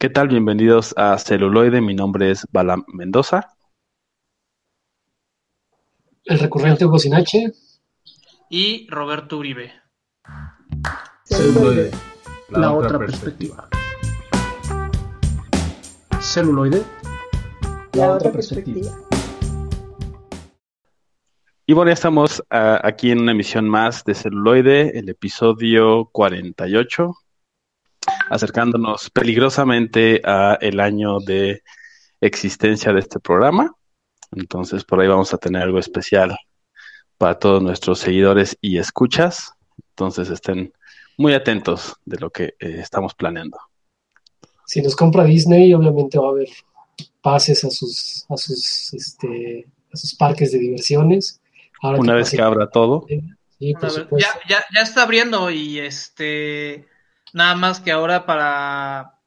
¿Qué tal? Bienvenidos a Celuloide. Mi nombre es Balam Mendoza. El recurrente Hugo Sinache. Y Roberto Uribe. Celuloide, la, otra, perspectiva. Celuloide, la, otra perspectiva. Y bueno, ya estamos ah, aquí en una emisión más de Celuloide, el episodio 48, acercándonos peligrosamente a el año de existencia de este programa. Entonces, por ahí vamos a tener algo especial para todos nuestros seguidores y escuchas. Entonces, estén muy atentos de lo que eh, estamos planeando. Si nos compra Disney, obviamente va a haber pases a sus, a sus, este, a sus parques de diversiones. Una vez que abra todo. ya, ya, ya está abriendo y este Nada más que ahora para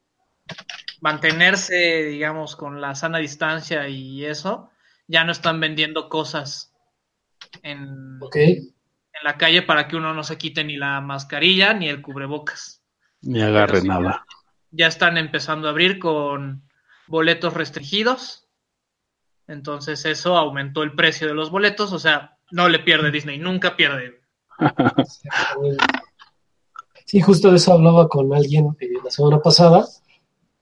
mantenerse, digamos, con la sana distancia y eso, ya no están vendiendo cosas en, en la calle para que uno no se quite ni la mascarilla ni el cubrebocas. Ni agarre nada. Ya, están empezando a abrir con boletos restringidos. Entonces eso aumentó el precio de los boletos. O sea, no le pierde Disney, nunca pierde. Sí, justo de eso hablaba con alguien eh, la semana pasada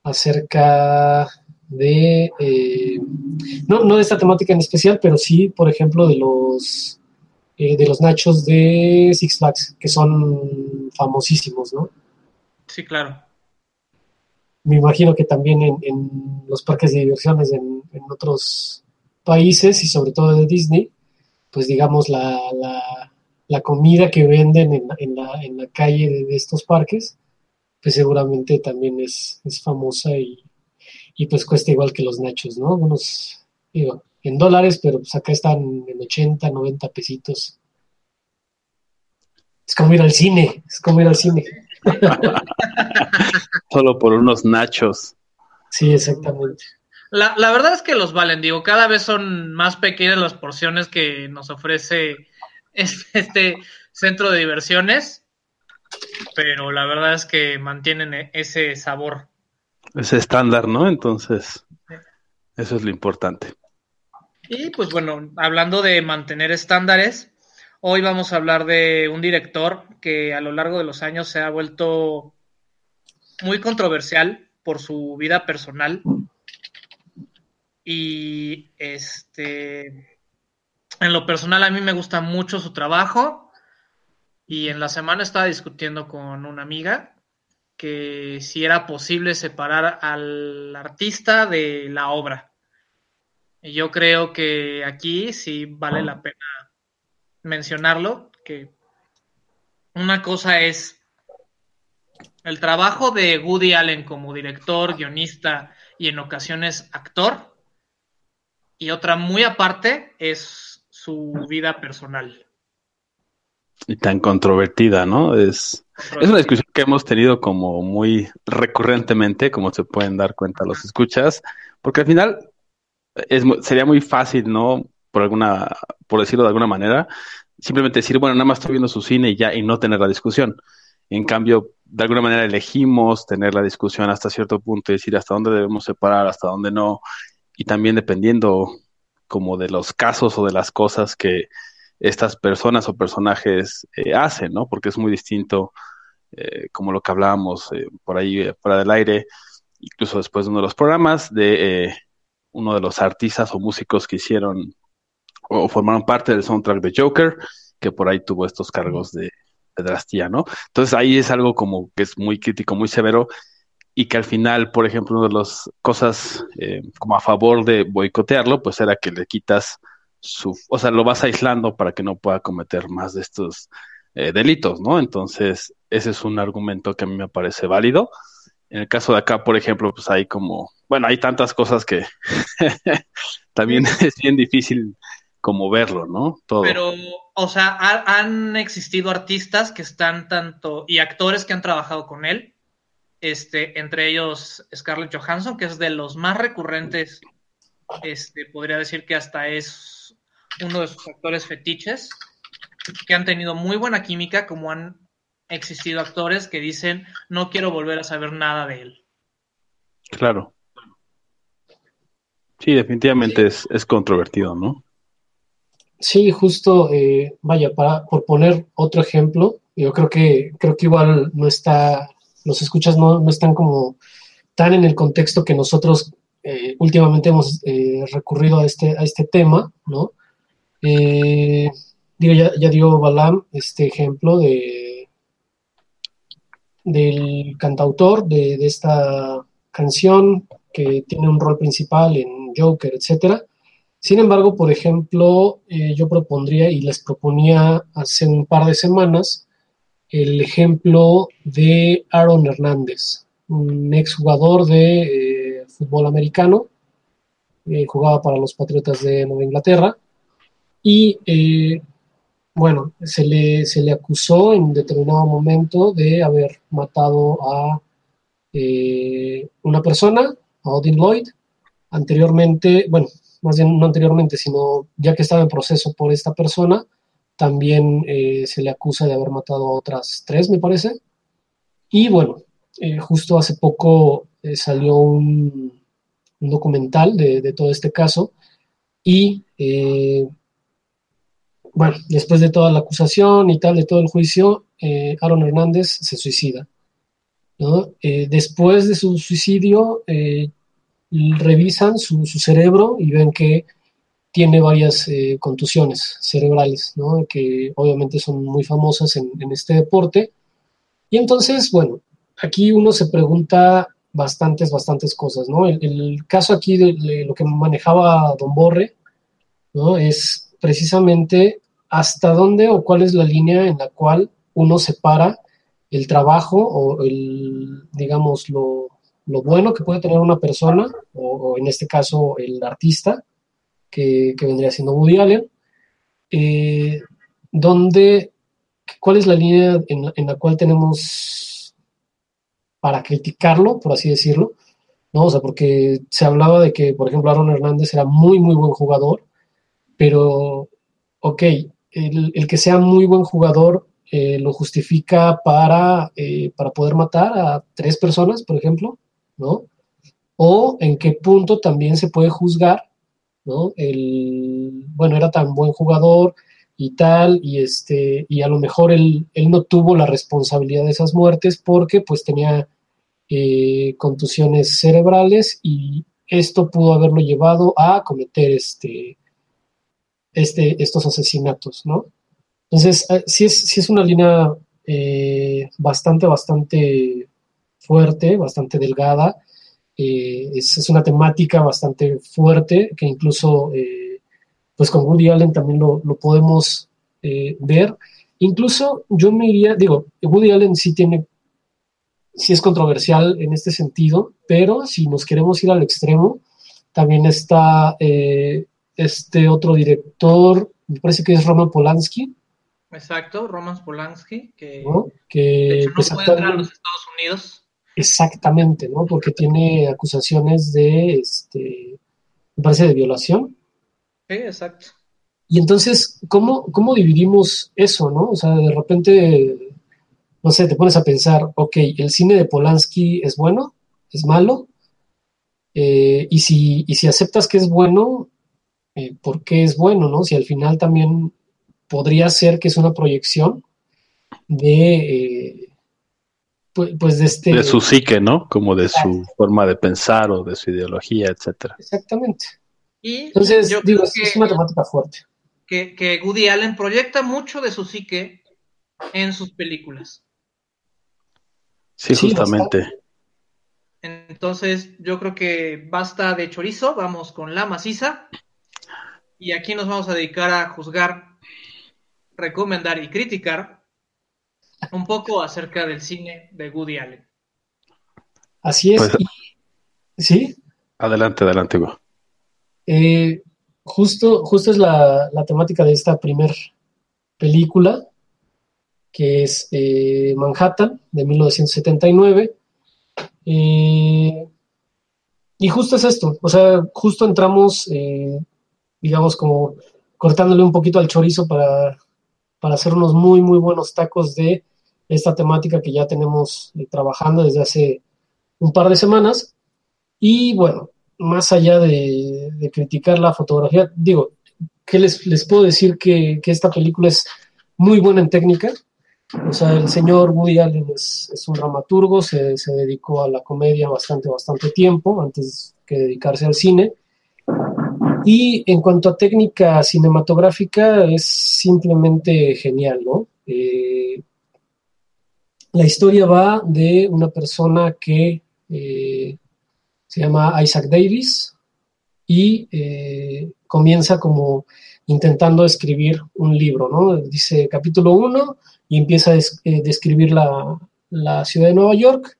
acerca de, eh, no, no de esta temática en especial, pero sí, por ejemplo, de los, eh, de los nachos de Six Flags, que son famosísimos, ¿no? Sí, claro. Me imagino que también en, los parques de diversiones en, en, otros países y sobre todo de Disney, pues digamos la, la la comida que venden en, en, la, en la, calle de, estos parques, pues seguramente también es, es famosa y, y, pues cuesta igual que los nachos, ¿no? Unos, digo, en dólares, pero pues acá están en 80, 90 pesitos. Es como ir al cine, es como ir al cine. Solo por unos nachos. Sí, exactamente. La, la, verdad es que los valen, digo, cada vez son más pequeñas las porciones que nos ofrece este centro de diversiones, pero la verdad es que mantienen e-, ese sabor. Ese estándar, ¿no? Entonces, eso es lo importante. Y pues bueno, hablando de mantener estándares, hoy vamos a hablar de un director que a lo largo de los años se ha vuelto muy controversial por su vida personal. Y este en lo personal a mí me gusta mucho su trabajo y en la semana estaba discutiendo con una amiga que si era posible separar al artista de la obra. Y yo creo que aquí sí vale la pena mencionarlo, que una cosa es el trabajo de Woody Allen como director, guionista y en ocasiones actor, y otra muy aparte es su vida personal. Y tan controvertida, ¿no? Es, es una discusión que hemos tenido como muy recurrentemente, como se pueden dar cuenta los escuchas, porque al final es, sería muy fácil, ¿no? Por alguna, por decirlo de alguna manera, simplemente decir, bueno, nada más estoy viendo su cine y ya, y no tener la discusión. En cambio, de alguna manera elegimos tener la discusión hasta cierto punto y decir hasta dónde debemos separar, hasta dónde no, y también dependiendo como de los casos o de las cosas que estas personas o personajes eh, hacen, ¿no? Porque es muy distinto, eh, como lo que hablábamos eh, por ahí fuera del aire, incluso después de uno de los programas, de uno de los artistas o músicos que hicieron o formaron parte del soundtrack de Joker, que por ahí tuvo estos cargos de pedrastía, ¿no? Entonces ahí es algo como que es muy crítico, muy severo, y que al final, por ejemplo, una de las cosas eh, como a favor de boicotearlo, pues era que le quitas su, o sea, lo vas aislando para que no pueda cometer más de estos eh, delitos, ¿no? Entonces, ese es un argumento que a mí me parece válido. En el caso de acá, por ejemplo, pues hay como, bueno, hay tantas cosas que también es bien difícil como verlo, ¿no? Todo. Pero, o sea, han existido artistas que están tanto, y actores que han trabajado con él, este, entre ellos Scarlett Johansson, que es de los más recurrentes, este, podría decir que hasta es uno de sus actores fetiches, que han tenido muy buena química, como han existido actores que dicen, no quiero volver a saber nada de él. Claro. Sí, definitivamente es, es controvertido, ¿no? Sí, justo, eh, vaya, para, por poner otro ejemplo, yo creo que, creo que igual no está, los escuchas no, no están como tan en el contexto que nosotros eh, últimamente hemos eh, recurrido a este, a este tema, ¿no? digo, ya, ya, dio Balam este ejemplo de del cantautor de, de esta canción que tiene un rol principal en Joker, etcétera. Sin embargo, por ejemplo, eh, yo propondría y les proponía hace un par de semanas el ejemplo de Aaron Hernández, un exjugador de eh, fútbol americano, eh, jugaba para los Patriotas de Nueva Inglaterra y bueno, se le, se le acusó en determinado momento de haber matado a una persona, a Odin Lloyd. Anteriormente, bueno, más bien no anteriormente, sino ya que estaba en proceso por esta persona, también eh, se le acusa de haber matado a otras tres, me parece. Y bueno, eh, justo hace poco eh, salió un, documental de, todo este caso y bueno, después de toda la acusación y tal, de todo el juicio, Aaron Hernández se suicida. después de su suicidio, revisan su, cerebro y ven que tiene varias eh, contusiones cerebrales, que obviamente son muy famosas en, este deporte. Y entonces, bueno, aquí uno se pregunta bastantes, bastantes cosas, ¿no? El, caso aquí de, lo que manejaba Don Borre. Es precisamente hasta dónde o cuál es la línea en la cual uno separa el trabajo o el, digamos, lo bueno que puede tener una persona, o, en este caso el artista, que, vendría siendo Woody Allen, eh, donde, ¿cuál es la línea en, la cual tenemos para criticarlo, por así decirlo? ¿no? O sea, porque se hablaba de que, por ejemplo, Aaron Hernández era muy, muy buen jugador, pero, ok, el, que sea muy buen jugador eh, lo justifica para, eh, para poder matar a tres personas, por ejemplo. ¿no? O en qué punto también se puede juzgar, ¿no? El, bueno, era tan buen jugador y tal, y este, y a lo mejor él, no tuvo la responsabilidad de esas muertes porque pues tenía eh, contusiones cerebrales y esto pudo haberlo llevado a cometer este, este, estos asesinatos, ¿no? Entonces, eh, sí es, es una línea eh, bastante, bastante fuerte, bastante delgada. Eh, es, una temática bastante fuerte que incluso eh, pues con Woody Allen también lo, podemos eh, ver. Incluso yo me iría, digo, Woody Allen sí tiene, sí es controversial en este sentido, pero si nos queremos ir al extremo, también está este otro director, me parece que es Roman Polanski. Exacto, Roman Polanski, que, que de hecho, no pues, puede entrar a los Estados Unidos Exactamente, ¿no? Porque tiene acusaciones de, este, me parece, de violación. Sí, exacto. Y entonces, ¿cómo, ¿cómo dividimos eso, no? O sea, de repente, no sé, te pones a pensar, ok, el cine de Polanski es bueno, es malo, eh, y, si, y si aceptas que es bueno, eh, ¿por qué es bueno, no? Si al final también podría ser que es una proyección de... Eh, pues, pues, de este... De su psique, ¿no? Como de su forma de pensar o de su ideología, etcétera. Exactamente. Y Entonces, digo, es una temática fuerte. Que, que Woody Allen proyecta mucho de su psique en sus películas. Sí, justamente. Entonces, yo creo que basta de chorizo, vamos con la maciza. Y aquí nos vamos a dedicar a juzgar, recomendar y criticar un poco acerca del cine de Woody Allen. Así es. Pues, ¿Sí? Adelante, adelante, Hugo. Eh, justo, justo es la, temática de esta primer película, que es eh, Manhattan, de 1979. Eh, y justo es esto, o sea, justo entramos, digamos, como cortándole un poquito al chorizo para, para hacer unos muy, muy buenos tacos de esta temática que ya tenemos eh, trabajando desde hace un par de semanas. Y bueno, más allá de, criticar la fotografía, digo, ¿qué les, les puedo decir? Que, esta película es muy buena en técnica. O sea, el señor Woody Allen es, un dramaturgo, se, se, dedicó a la comedia bastante, bastante tiempo antes que dedicarse al cine. Y en cuanto a técnica cinematográfica, es simplemente genial, ¿no? Eh, la historia va de una persona que eh, se llama Isaac Davis y eh, comienza como intentando escribir un libro, ¿no? Dice capítulo 1 y empieza a describir la, ciudad de Nueva York.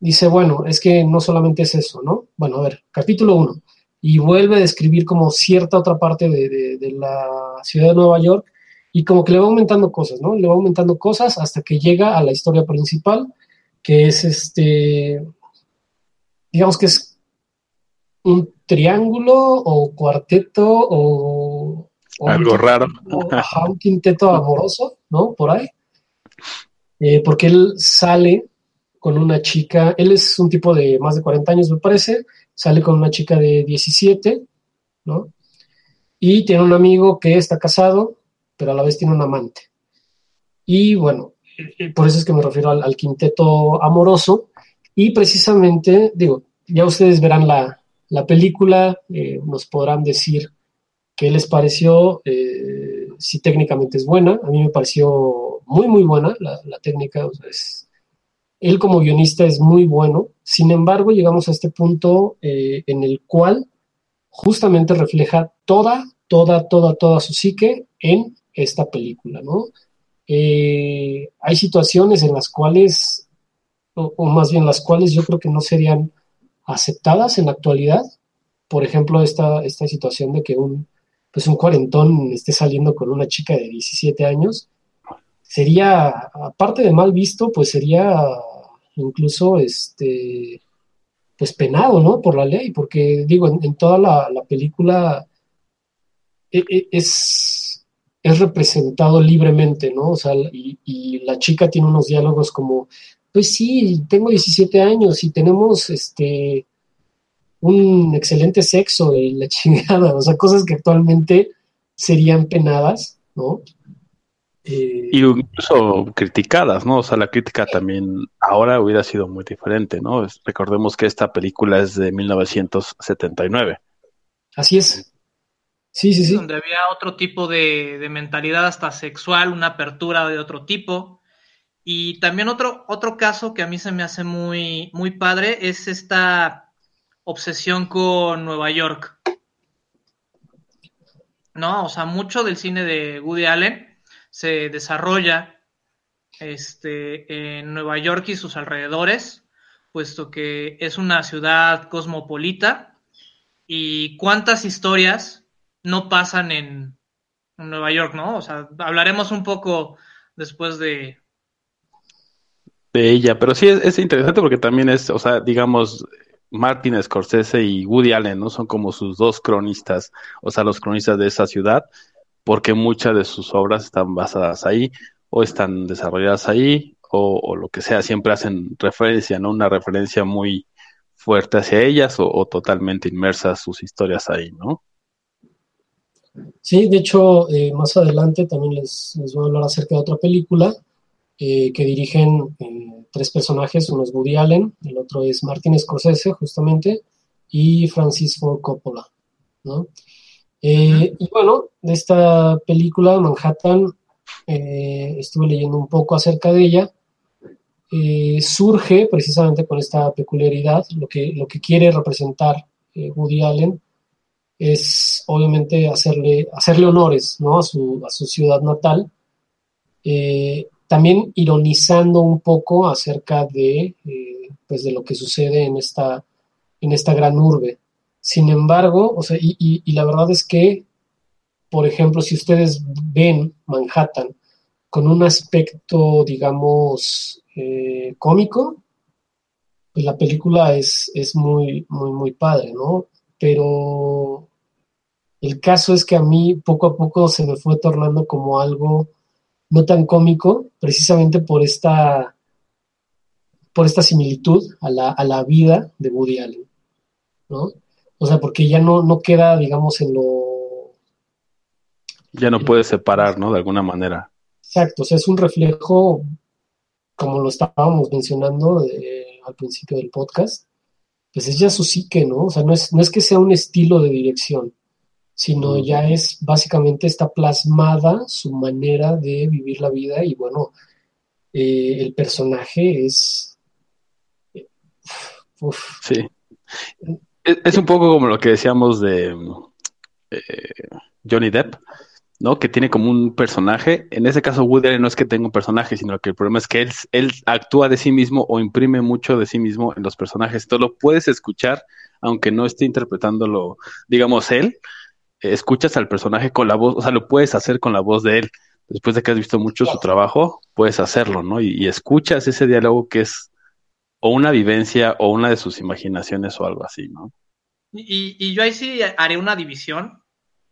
Dice, bueno, es que no solamente es eso, ¿no? Bueno, a ver, capítulo 1 y vuelve a describir como cierta otra parte de, la ciudad de Nueva York y como que le va aumentando cosas, ¿no? Le va aumentando cosas hasta que llega a la historia principal, que es este, digamos que es un triángulo o cuarteto o... Algo raro. un quinteto amoroso, ¿no? Por ahí. Eh, porque él sale con una chica, él es un tipo de más de 40 años, me parece, sale con una chica de 17, ¿no? Y tiene un amigo que está casado, pero a la vez tiene un amante. Y bueno, eh, por eso es que me refiero al, quinteto amoroso. Y precisamente, digo, ya ustedes verán la, película, eh, nos podrán decir qué les pareció, eh, si técnicamente es buena. A mí me pareció muy, muy buena la, técnica. él como guionista es muy bueno. Sin embargo, llegamos a este punto en el cual justamente refleja toda, toda, toda, toda su psique en esta película, ¿no? Eh, hay situaciones en las cuales, o, más bien las cuales yo creo que no serían aceptadas en la actualidad. Por ejemplo, esta, esta situación de que un, pues un cuarentón esté saliendo con una chica de 17 años, sería, aparte de mal visto, pues sería incluso este pues penado, ¿no? Por la ley, porque digo, en, toda la, película e, e, es es representado libremente, ¿no? O sea, y, la chica tiene unos diálogos como, pues sí, tengo 17 años y tenemos este un excelente sexo y la chingada, o sea, cosas que actualmente serían penadas, ¿no? Eh, y incluso criticadas, ¿no? O sea, la crítica también ahora hubiera sido muy diferente, ¿no? recordemos que esta película es de 1979. Así es. Sí, sí, sí. Donde había otro tipo de, mentalidad hasta sexual, una apertura de otro tipo. Y también otro, otro caso que a mí se me hace muy, muy padre es esta obsesión con Nueva York. ¿No? O sea, mucho del cine de Woody Allen se desarrolla este, en Nueva York y sus alrededores, puesto que es una ciudad cosmopolita. Y cuántas historias no pasan en, Nueva York, ¿no? O sea, hablaremos un poco después de... Ella, pero sí es, interesante porque también es, o sea, digamos, Martin Scorsese y Woody Allen, ¿no? Son como sus dos cronistas, o sea, los cronistas de esa ciudad, porque muchas de sus obras están basadas ahí, o están desarrolladas ahí, o, lo que sea, siempre hacen referencia, ¿no? Una referencia muy fuerte hacia ellas o, o totalmente inmersas sus historias ahí, ¿no? Sí, de hecho, eh, más adelante también les, voy a hablar acerca de otra película eh, que dirigen eh, tres personajes, uno es Woody Allen, el otro es Martin Scorsese, justamente, y Francis Ford Coppola, ¿no? Y bueno, de esta película, Manhattan, estuve leyendo un poco acerca de ella, surge precisamente con esta peculiaridad, lo que, lo que quiere representar Woody Allen es obviamente hacerle, hacerle honores ¿no? a, su, a su ciudad natal, eh, también ironizando un poco acerca de, eh, pues de lo que sucede en esta, en esta gran urbe. Sin embargo, o sea, y, y, la verdad es que, por ejemplo, si ustedes ven Manhattan con un aspecto, digamos, eh, cómico, pues la película es, es muy, muy, muy padre, ¿no? Pero el caso es que a mí poco a poco se me fue tornando como algo no tan cómico, precisamente por esta, por esta similitud a la, vida de Woody Allen. ¿no? O sea, porque ya no, no queda, digamos, en lo... Ya no puedes separar, ¿no? De alguna manera. Exacto, o sea, es un reflejo, como lo estábamos mencionando eh, al principio del podcast, pues es ya su psique, ¿no? O sea, no es, no es que sea un estilo de dirección, sino ya es básicamente está plasmada su manera de vivir la vida y bueno, eh, el personaje es... Sí. Es, un poco como lo que decíamos de eh, Johnny Depp, ¿no? Que tiene como un personaje. En ese caso, Woody no es que tenga un personaje, sino que el problema es que él, él actúa de sí mismo o imprime mucho de sí mismo en los personajes. Tú lo puedes escuchar, aunque no esté interpretándolo, digamos, él. Escuchas al personaje con la voz, o sea, lo puedes hacer con la voz de él. Después de que has visto mucho su trabajo, puedes hacerlo, ¿no? Y, escuchas ese diálogo que es o una vivencia o una de sus imaginaciones o algo así, ¿no? Y, y yo ahí sí haré una división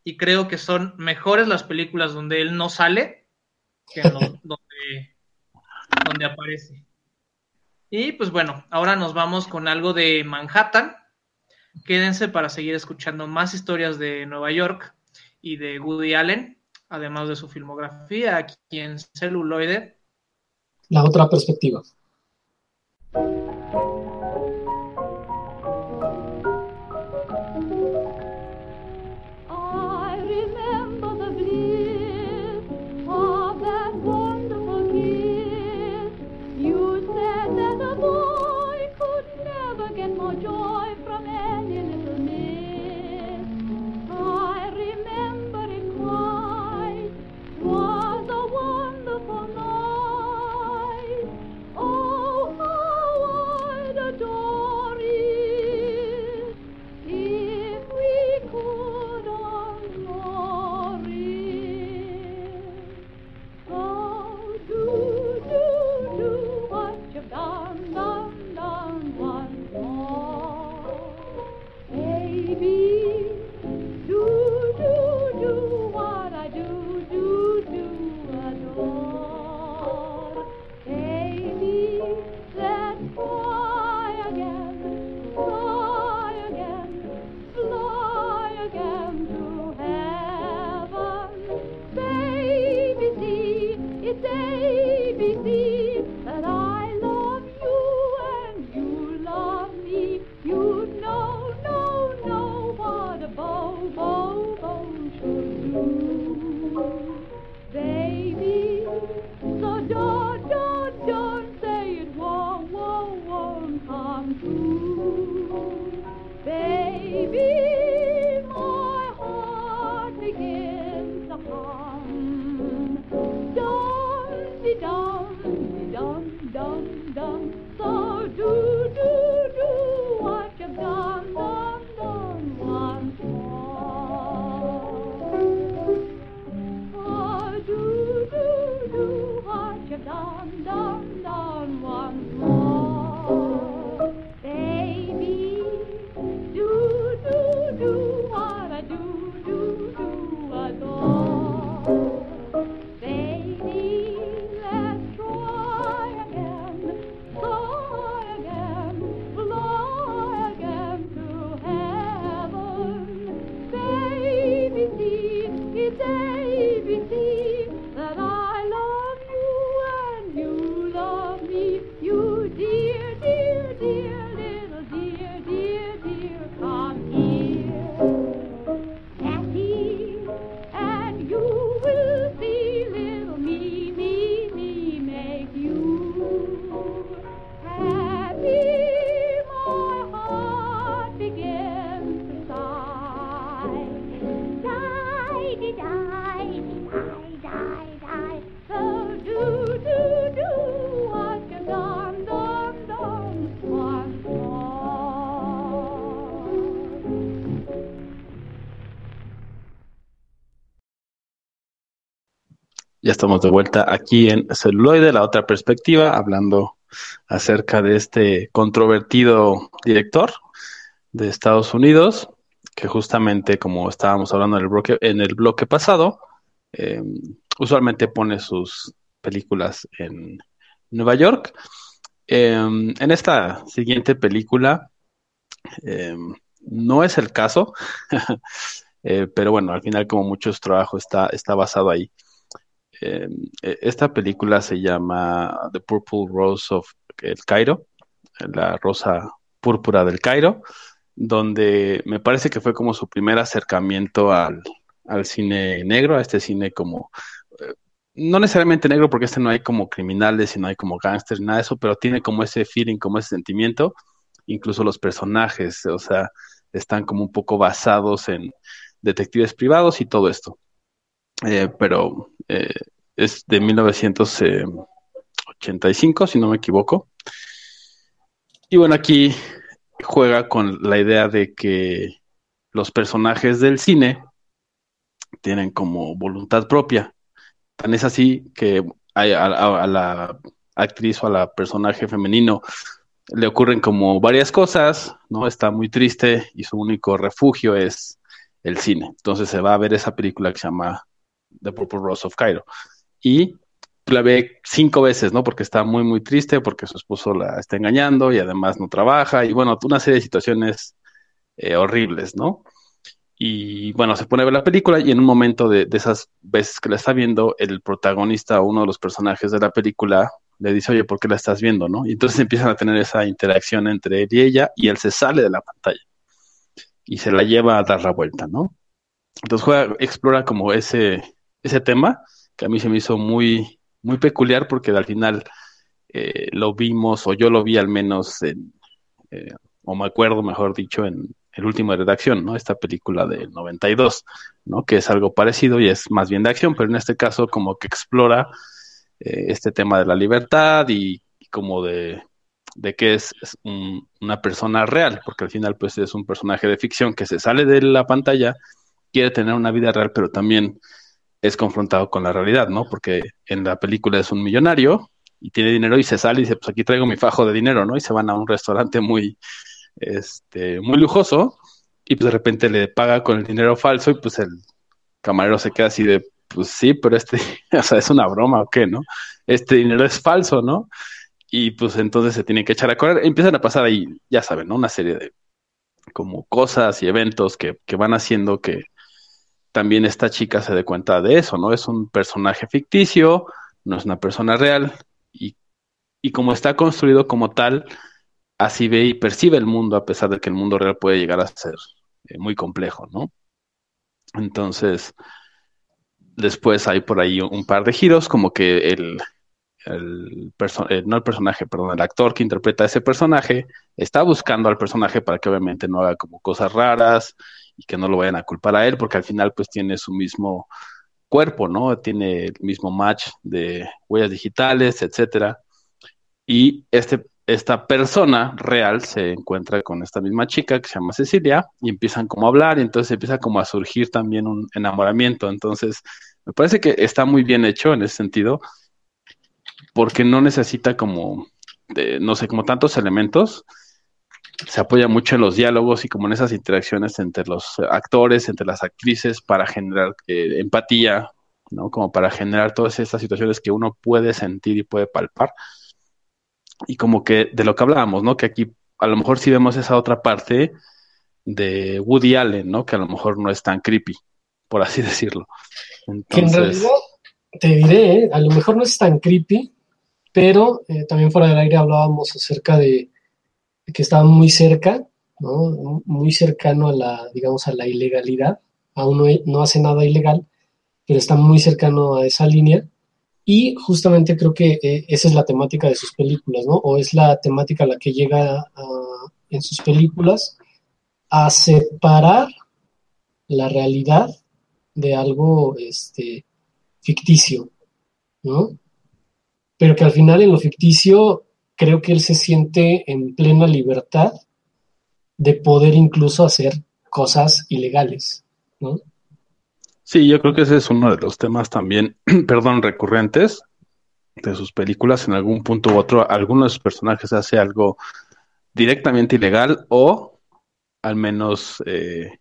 y creo que son mejores las películas donde él no sale que donde, donde aparece. Y pues bueno, ahora nos vamos con algo de Manhattan. Quédense para seguir escuchando más historias de Nueva York y de Woody Allen, además de su filmografía aquí en celuloide. La otra perspectiva. Estamos de vuelta aquí en Celuloide, la otra perspectiva, hablando acerca de este controvertido director de Estados Unidos, que justamente como estábamos hablando en el bloque, en el bloque pasado, em, usualmente pone sus películas en Nueva York. Em, en esta siguiente película, em, no es el caso, eh, pero bueno, al final como mucho trabajo está, está basado ahí. Eh, esta película se llama The Purple Rose of el Cairo, la rosa púrpura del Cairo, donde me parece que fue como su primer acercamiento al, al cine negro, a este cine como no necesariamente negro porque este no hay como criminales y no hay como gángsters, nada de eso, pero tiene como ese feeling, como ese sentimiento, incluso los personajes, o sea, están como un poco basados en detectives privados y todo esto. Eh, pero eh, es de 1985, si no me equivoco. Y bueno, aquí juega con la idea de que los personajes del cine tienen como voluntad propia Tan es así que a, la actriz o a la personaje femenino le ocurren como varias cosas, ¿no? Está muy triste y su único refugio es el cine. Entonces se va a ver esa película que se llama The Purple Rose of Cairo. Y la ve cinco veces, ¿no? Porque está muy, muy triste, porque su esposo la está engañando y además no trabaja, y bueno, una serie de situaciones eh, horribles, ¿no? Y bueno, se pone a ver la película y en un momento de, esas veces que la está viendo, el protagonista, uno de los personajes de la película, le dice, oye, ¿por qué la estás viendo? ¿no? Y entonces empiezan a tener esa interacción entre él y ella y él se sale de la pantalla y se la lleva a dar la vuelta, ¿no? Entonces juega, explora como ese, ese tema que a mí se me hizo muy, muy peculiar porque al final eh, lo vimos, o yo lo vi al menos, en, eh, o me acuerdo, mejor dicho, en, el último de redacción, ¿no? Esta película del 92, ¿no? Que es algo parecido y es más bien de acción, pero en este caso como que explora eh, este tema de la libertad y, como de, de que es, una persona real, porque al final pues es un personaje de ficción que se sale de la pantalla, quiere tener una vida real, pero también es confrontado con la realidad, ¿no? Porque en la película es un millonario y tiene dinero y se sale y dice, pues aquí traigo mi fajo de dinero, ¿no? Y se van a un restaurante muy, este, muy lujoso, y pues de repente le paga con el dinero falso y pues el camarero se queda así de, pues sí, pero este, o sea, es una broma o qué, ¿no? Este dinero es falso, ¿no? Y pues entonces se tiene que echar a correr. Empiezan a pasar ahí, ya saben, ¿no? Una serie de como cosas y eventos que, que van haciendo que también esta chica se dé cuenta de eso, ¿no? Es un personaje ficticio, no es una persona real y, y como está construido como tal, así ve y percibe el mundo, a pesar de que el mundo real puede llegar a ser eh, muy complejo, ¿no? Entonces, después hay por ahí un par de giros, como que el, el eh, no el personaje, perdón, el actor que interpreta a ese personaje está buscando al personaje para que obviamente no haga como cosas raras y que no lo vayan a culpar a él, porque al final pues tiene su mismo cuerpo, ¿no? Tiene el mismo match de huellas digitales, etcétera. Y este esta persona real se encuentra con esta misma chica que se llama Cecilia y empiezan como a hablar y entonces empieza como a surgir también un enamoramiento. Entonces, me parece que está muy bien hecho en ese sentido porque no necesita como, no sé, como tantos elementos. Se apoya mucho en los diálogos y como en esas interacciones entre los actores, entre las actrices para generar eh, empatía, ¿no? Como para generar todas estas situaciones que uno puede sentir y puede palpar y como que de lo que hablábamos, ¿no? Que aquí a lo mejor sí vemos esa otra parte de Woody Allen, ¿no? Que a lo mejor no es tan creepy, por así decirlo. Que en realidad, te diré, ¿eh? a lo mejor no es tan creepy, pero eh, también fuera del aire hablábamos acerca de, que estaba muy cerca, ¿no? Muy cercano a la, digamos, a la ilegalidad. Aún no, no hace nada ilegal, pero está muy cercano a esa línea. Y justamente creo que eh, esa es la temática de sus películas, ¿no? O es la temática a la que llega en sus películas a separar la realidad de algo este, ficticio, ¿no? Pero que al final en lo ficticio creo que él se siente en plena libertad de poder incluso hacer cosas ilegales, ¿no? Sí, yo creo que ese es uno de los temas también, perdón, recurrentes de sus películas. En algún punto u otro, alguno de sus personajes hace algo directamente ilegal o al menos, eh,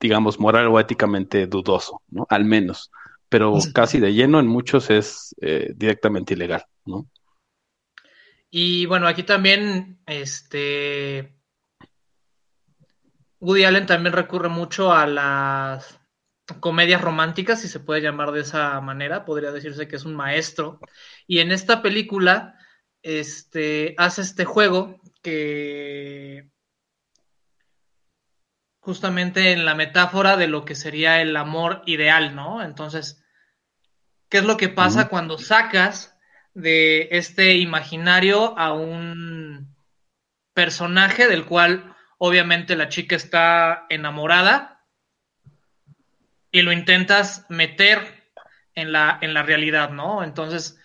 digamos, moral o éticamente dudoso, ¿no? Al menos. Pero casi de lleno en muchos es eh, directamente ilegal, ¿no? Y bueno, aquí también, este, Woody Allen también recurre mucho a las comedias románticas, si se puede llamar de esa manera, podría decirse que es un maestro. Y en esta película este, hace este juego que justamente en la metáfora de lo que sería el amor ideal, ¿no? Entonces, ¿qué es lo que pasa cuando sacas de este imaginario a un personaje del cual obviamente la chica está enamorada y lo intentas meter en la, en la realidad, ¿no? Entonces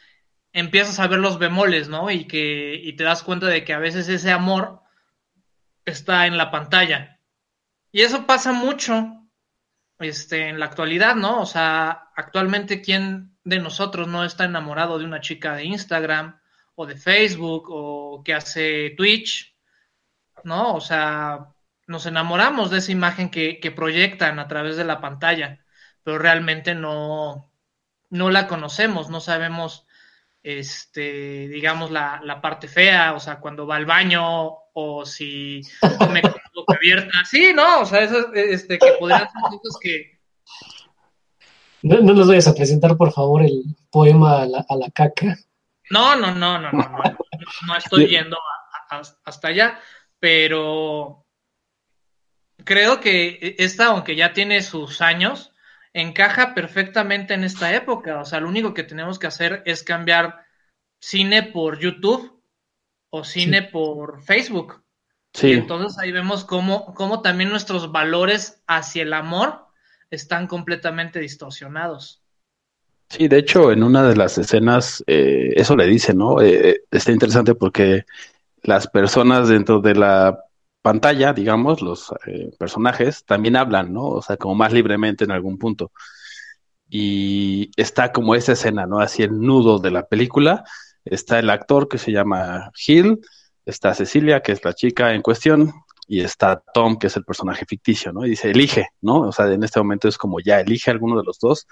empiezas a ver los bemoles, ¿no? Y que y te das cuenta de que a veces ese amor está en la pantalla y eso pasa mucho este, en la actualidad, ¿no? O sea, actualmente, ¿quién de nosotros no está enamorado de una chica de Instagram o de Facebook o que hace Twitch? ¿No? O sea, nos enamoramos de esa imagen que, que proyectan a través de la pantalla, pero realmente no, no la conocemos, no sabemos este, digamos, la, la, parte fea, o sea, cuando va al baño o si come con boca abierta. Sí, no, o sea, eso, este, que podrían ser cosas que... No, no, nos vayas a presentar, por favor, el poema a la, a la caca. No, no, no, no, no, no, no, estoy yendo hasta allá, pero creo que esta, aunque ya tiene sus años, encaja perfectamente en esta época. O sea, lo único que tenemos que hacer es cambiar cine por YouTube o cine por Facebook. Sí. Y entonces ahí vemos cómo, cómo también nuestros valores hacia el amor están completamente distorsionados. Sí, de hecho, en una de las escenas, eh, eso le dice, ¿no? Eh, eh, está interesante porque las personas dentro de la pantalla, digamos, los personajes también hablan, ¿no? O sea, como más libremente en algún punto. Y está como esa escena, ¿no? Así el nudo de la película. Está el actor que se llama Gil, está Cecilia, que es la chica en cuestión, y está Tom, que es el personaje ficticio, ¿no? Y dice, elige, ¿no? O sea, en este momento es como ya elige alguno de los dos.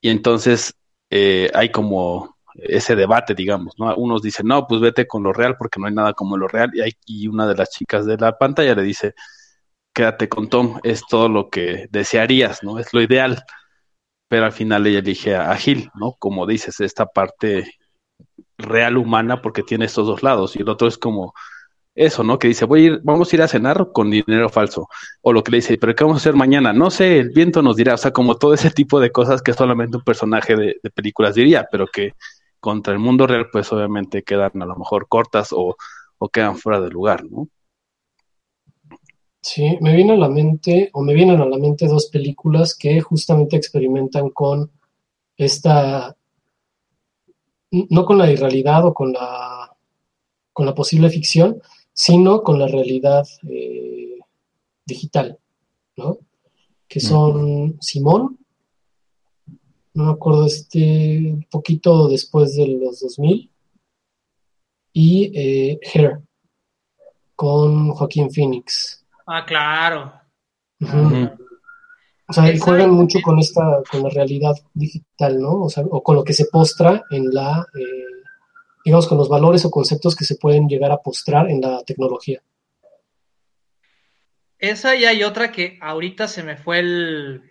Y entonces eh, hay como ese debate, digamos, ¿no? Unos dicen, no, pues vete con lo real porque no hay nada como lo real. Y, hay, y una de las chicas de la pantalla le dice, quédate con Tom, es todo lo que desearías, ¿no? Es lo ideal. Pero al final ella elige a, Gil, ¿no? Como dices, esta parte real humana porque tiene estos dos lados. Y el otro es como eso, ¿no? Que dice, voy a ir, vamos a ir a cenar con dinero falso. O lo que le dice, pero ¿qué vamos a hacer mañana? No sé, el viento nos dirá. O sea, como todo ese tipo de cosas que solamente un personaje de películas diría, pero que contra el mundo real, pues obviamente quedan a lo mejor cortas o, quedan fuera de lugar, ¿no? Sí, me viene a la mente, o me vienen a la mente dos películas que justamente experimentan con esta, no con la irrealidad o con la, con la posible ficción, sino con la realidad eh, digital, ¿no? Que son Simón no me acuerdo, este, un poquito después de los 2000, y eh, Hair, con Joaquín Phoenix. Ah, claro. O sea, juegan mucho con esta, con la realidad digital, ¿no? O sea, o con lo que se postra en la, eh, digamos, con los valores o conceptos que se pueden llegar a postrar en la tecnología. Esa y hay otra que ahorita se me fue el,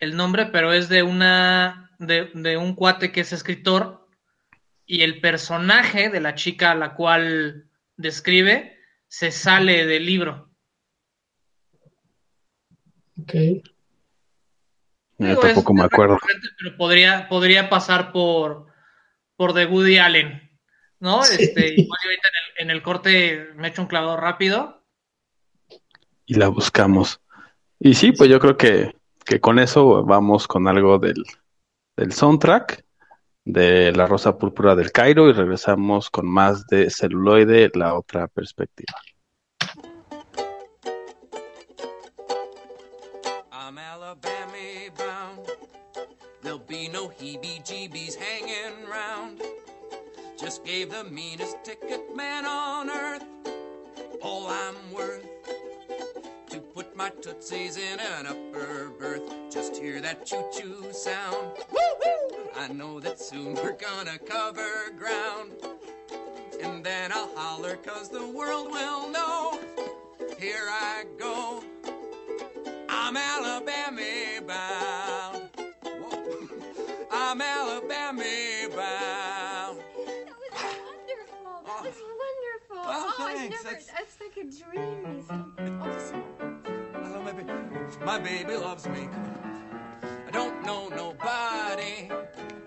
el nombre, pero es de una de, un cuate que es escritor y el personaje de la chica a la cual describe se sale del libro. Ok. Yo tampoco me acuerdo. Pero podría, podría pasar por, por The Woody Allen, ¿no? Este, igual ahorita en el, en el corte me echo un clavado rápido. Y la buscamos. Y sí, pues yo creo que que con eso vamos con algo del, del soundtrack de La Rosa Púrpura del Cairo y regresamos con más de celuloide, la otra perspectiva. Gave the meanest ticket man on earth all I'm worth. To put my tootsies in an upper berth. Just hear that choo-choo sound. Woo-hoo! I know that soon we're gonna cover ground. And then I'll holler cause the world will know. Here I go. I'm Alabama bound. Thanks. Never, That's- that's like a dream. Love my baby. My baby loves me. I don't know nobody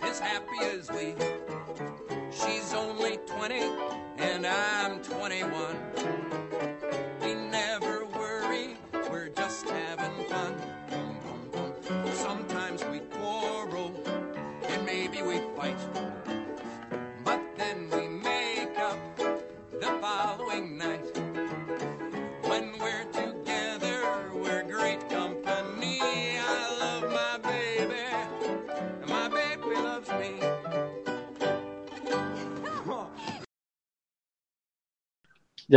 as happy as we. She's only 20 and I'm 21.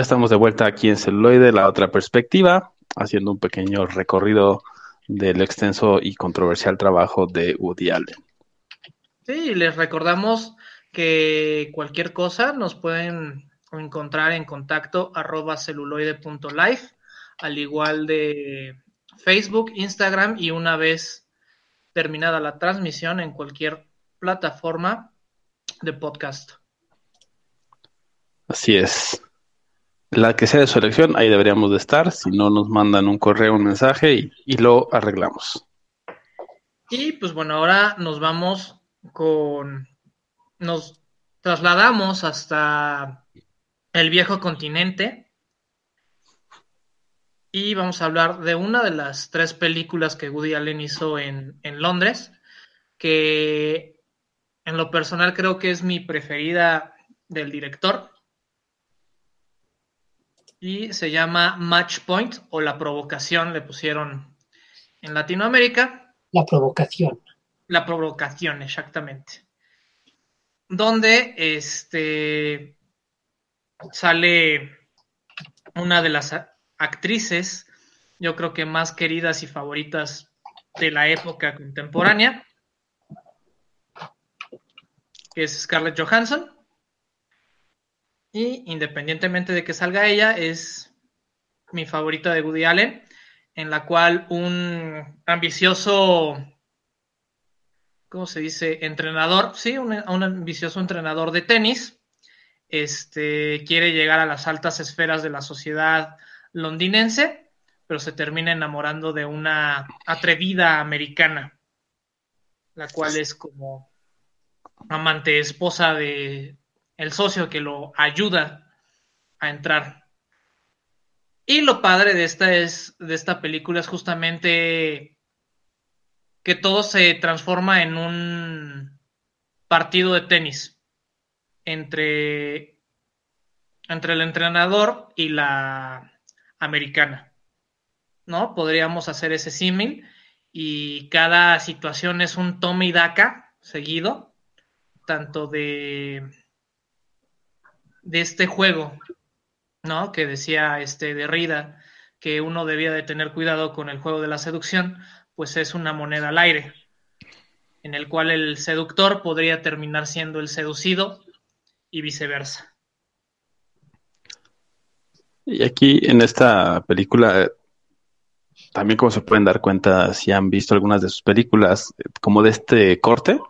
Ya estamos de vuelta aquí en celuloide, la otra perspectiva, haciendo un pequeño recorrido del extenso y controversial trabajo de Woody Allen. Sí, les recordamos que cualquier cosa nos pueden encontrar en contacto arroba celuloide.life, al igual de Facebook, Instagram y una vez terminada la transmisión en cualquier plataforma de podcast. Así es. La que sea de su elección, ahí deberíamos de estar. Si no, nos mandan un correo, un mensaje y, y lo arreglamos. Y pues bueno, ahora nos vamos con, nos trasladamos hasta el viejo continente y vamos a hablar de una de las tres películas que Woody Allen hizo en, en Londres, que en lo personal creo que es mi preferida del director. Y se llama Match Point o La Provocación, le pusieron en Latinoamérica. La provocación. La provocación, exactamente. Donde este sale una de las actrices, yo creo que más queridas y favoritas de la época contemporánea, que es Scarlett Johansson. Y independientemente de que salga ella, es mi favorita de Woody Allen, en la cual un ambicioso ¿cómo se dice? Entrenador, sí, un, un ambicioso entrenador de tenis, este, quiere llegar a las altas esferas de la sociedad londinense, pero se termina enamorando de una atrevida americana, la cual es como amante esposa de el socio que lo ayuda a entrar. Y lo padre de esta es de esta película es justamente que todo se transforma en un partido de tenis entre, entre el entrenador y la americana. ¿No? Podríamos hacer ese símil y cada situación es un tome y daca seguido, tanto de, de este juego, ¿no? Que decía este Derrida que uno debía de tener cuidado con el juego de la seducción, pues es una moneda al aire, en el cual el seductor podría terminar siendo el seducido y viceversa. Y aquí en esta película, también como se pueden dar cuenta si han visto algunas de sus películas, eh, como de este corte,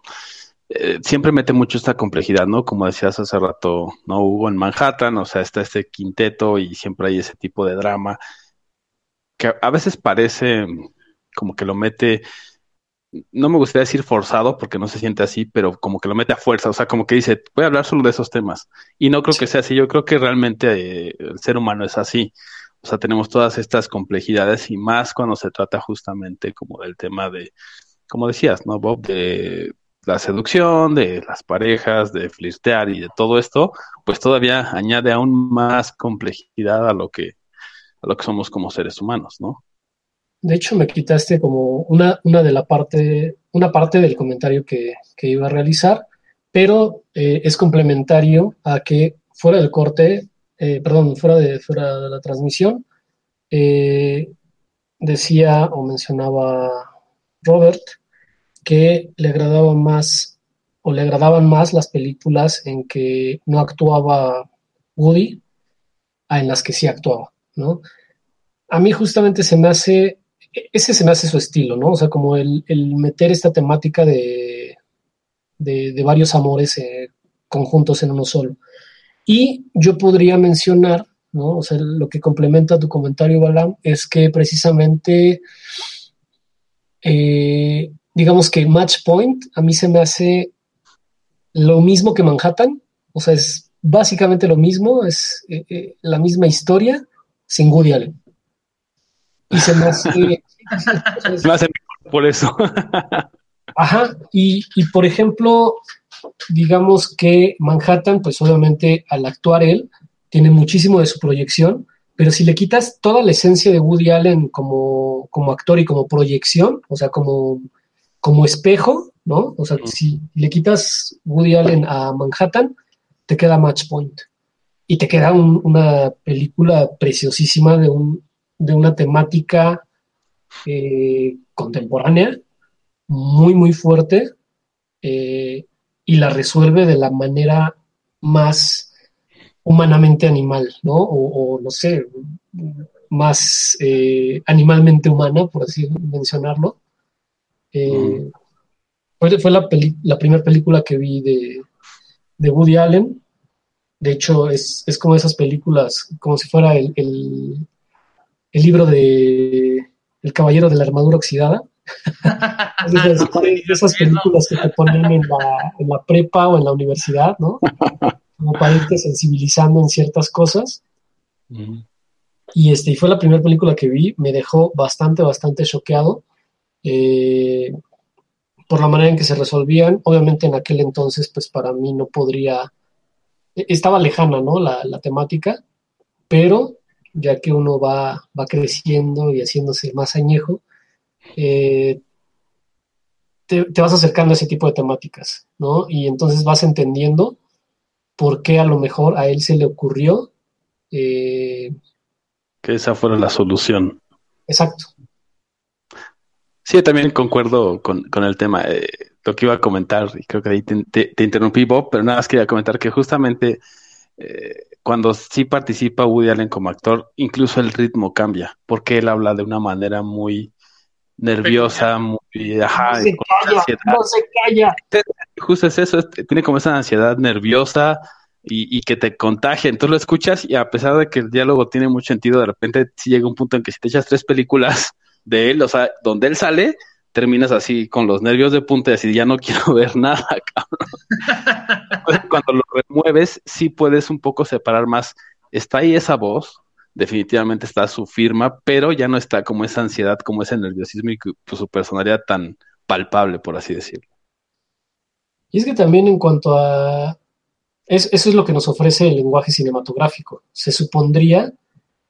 eh, siempre mete mucho esta complejidad, ¿no? Como decías hace rato, ¿no? Hubo en Manhattan, o sea, está este quinteto y siempre hay ese tipo de drama que a veces parece como que lo mete, no me gustaría decir forzado porque no se siente así, pero como que lo mete a fuerza, o sea, como que dice, voy a hablar solo de esos temas. Y no creo que sea así, yo creo que realmente eh, el ser humano es así. O sea, tenemos todas estas complejidades y más cuando se trata justamente como del tema de, como decías, ¿no, Bob? De la seducción, de las parejas, de flirtear y de todo esto, pues todavía añade aún más complejidad a lo que, a lo que somos como seres humanos, ¿no? De hecho, me quitaste como una, una de la parte, una parte del comentario que, que iba a realizar, pero eh, es complementario a que fuera del corte, eh, perdón, fuera de, fuera de la transmisión, eh, decía o mencionaba Robert que le agradaba más o le agradaban más las películas en que no actuaba Woody a en las que sí actuaba, ¿no? A mí justamente se me hace ese se me hace su estilo, ¿no? O sea, como el, meter esta temática de, de, de varios amores eh, conjuntos en uno solo. Y yo podría mencionar, ¿no? O sea, lo que complementa tu comentario, Balam, es que precisamente, eh, digamos que Match Point a mí se me hace lo mismo que Manhattan, o sea, es básicamente lo mismo, es eh, eh, la misma historia sin Woody Allen. Y se me hace... Se me hace mejor por eso. Ajá, y, y, por ejemplo, digamos que Manhattan, pues obviamente al actuar él, tiene muchísimo de su proyección, pero si le quitas toda la esencia de Woody Allen como, como actor y como proyección, o sea, como, como espejo, ¿no? O sea, si le quitas Woody Allen a Manhattan, te queda Match Point. Y te queda un, una película preciosísima de, un, de una temática eh, contemporánea, muy, muy fuerte, eh, y la resuelve de la manera más humanamente animal, ¿no? O, o no sé, más eh, animalmente humana, por así mencionarlo. Eh, mm. Fue, fue la, la primera película que vi de, de, Woody Allen. De hecho, es, es, como esas películas, como si fuera el, el, el libro de El Caballero de la Armadura Oxidada. esas, esas, películas que te ponen en la, en la, prepa o en la universidad, ¿no? Como para irte sensibilizando en ciertas cosas. Mm. Y este, y fue la primera película que vi, me dejó bastante, bastante choqueado. Eh, por la manera en que se resolvían. Obviamente en aquel entonces, pues para mí no podría, e-, estaba lejana, ¿no? La, la temática, pero ya que uno va, va creciendo y haciéndose más añejo, eh, te, te, vas acercando a ese tipo de temáticas, ¿no? Y entonces vas entendiendo por qué a lo mejor a él se le ocurrió. Eh, que esa fuera la solución. Exacto. Sí, también concuerdo con, con el tema. Eh, lo que iba a comentar, y creo que ahí te, te, te, interrumpí, Bob, pero nada más quería comentar que justamente eh, cuando sí participa Woody Allen como actor, incluso el ritmo cambia, porque él habla de una manera muy nerviosa, muy... Ajá, no se calla, no se calla. Justo es eso, es, tiene como esa ansiedad nerviosa y, y, que te contagia, entonces lo escuchas y a pesar de que el diálogo tiene mucho sentido, de repente sí llega un punto en que si te echas tres películas de él, o sea, donde él sale, terminas así con los nervios de punta y así, ya no quiero ver nada, cabrón. Cuando lo remueves, sí puedes un poco separar más. Está ahí esa voz, definitivamente está su firma, pero ya no está como esa ansiedad, como ese nerviosismo y su personalidad tan palpable, por así decirlo. Y es que también en cuanto a... Es, eso es lo que nos ofrece el lenguaje cinematográfico. Se supondría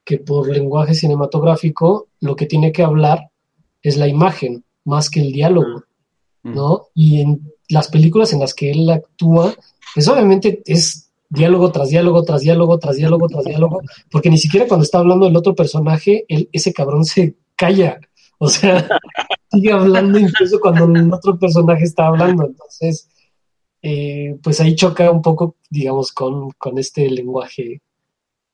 que por lenguaje cinematográfico lo que tiene que hablar es la imagen más que el diálogo, ¿no? Y en las películas en las que él actúa, pues obviamente es diálogo tras diálogo, tras diálogo, tras diálogo, tras diálogo, porque ni siquiera cuando está hablando el otro personaje, él, ese cabrón se calla, o sea, sigue hablando incluso cuando el otro personaje está hablando, entonces, eh, pues ahí choca un poco, digamos, con, con este lenguaje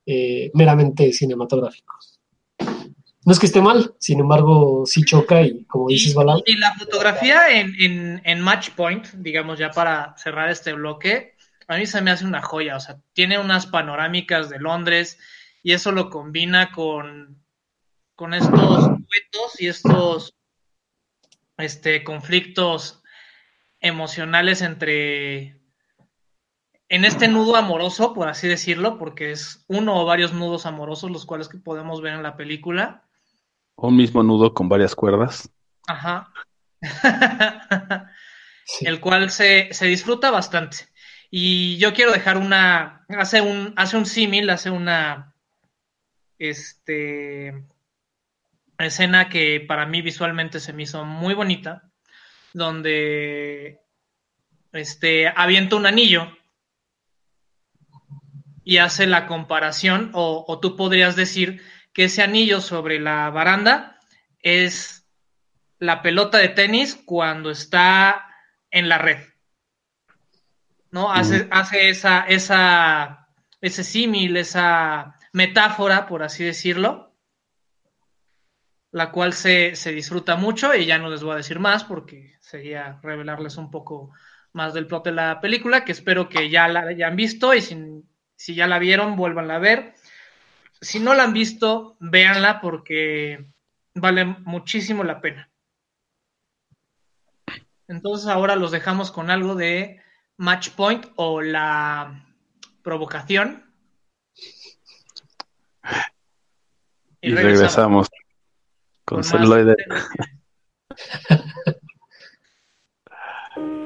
eh, meramente cinematográficos. No es que esté mal, sin embargo, sí choca y como dices, Balán. Y la fotografía en, en, en, Match Point, digamos, ya para cerrar este bloque, a mí se me hace una joya. O sea, tiene unas panorámicas de Londres y eso lo combina con, con estos duetos y estos este, conflictos emocionales entre en este nudo amoroso, por así decirlo, porque es uno o varios nudos amorosos los cuales que podemos ver en la película. Un mismo nudo con varias cuerdas. Ajá. sí. El cual se, se, disfruta bastante. Y yo quiero dejar una. Hace un, hace un símil, hace una. Este. Escena que para mí visualmente se me hizo muy bonita. Donde. Este. Avienta un anillo y hace la comparación, o, o, tú podrías decir que ese anillo sobre la baranda es la pelota de tenis cuando está en la red. ¿No? Hace, hace esa, esa, ese símil, esa metáfora, por así decirlo. la cual se, se, disfruta mucho y ya no les voy a decir más porque sería revelarles un poco más del plot de la película, que espero que ya la hayan visto y si, si ya la vieron, vuélvanla a ver. Si no la han visto, véanla porque vale muchísimo la pena. Entonces ahora los dejamos con algo de Match Point o la provocación. Y, y regresamos, regresamos con, con celuloide.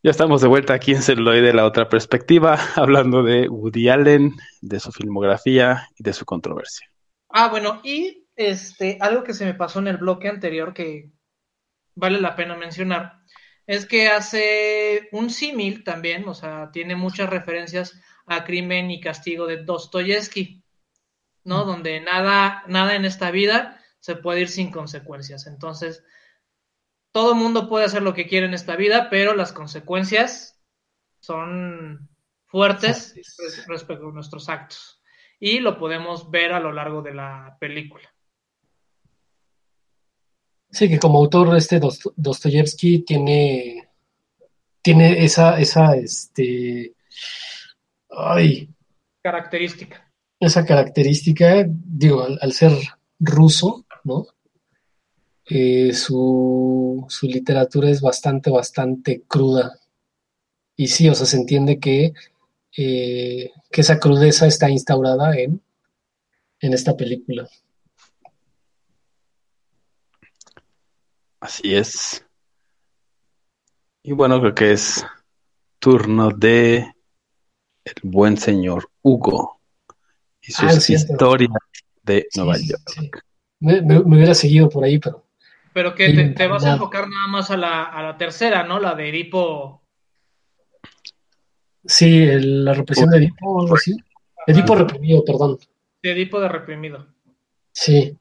Ya estamos de vuelta aquí en Celuloide, la otra perspectiva, hablando de Woody Allen, de su filmografía y de su controversia. Ah, bueno, y este, algo que se me pasó en el bloque anterior que vale la pena mencionar, es que hace un símil también, o sea, tiene muchas referencias a Crimen y Castigo de Dostoyevsky, ¿no? Mm. Donde nada, nada en esta vida se puede ir sin consecuencias. Entonces, todo el mundo puede hacer lo que quiere en esta vida, pero las consecuencias son fuertes respecto a nuestros actos. Y lo podemos ver a lo largo de la película. Sí, que como autor este Dostoyevsky tiene, tiene esa, esa, este, ay, característica. Esa característica, digo, al ser ruso, ¿no? Eh, su, su literatura es bastante, bastante cruda. Y sí, o sea, se entiende que, eh, que esa crudeza está instaurada en, en esta película. Así es. Y bueno, creo que es turno de el buen señor Hugo y Ah, sus cierto. historias de Sí, Nueva York. sí. Me, me- me hubiera seguido por ahí, pero Pero que te, te vas a enfocar nada más a la, a la tercera, ¿no? La de Edipo. sí, el- la represión de Edipo o algo así. Edipo reprimido, perdón. De Edipo de reprimido. Sí.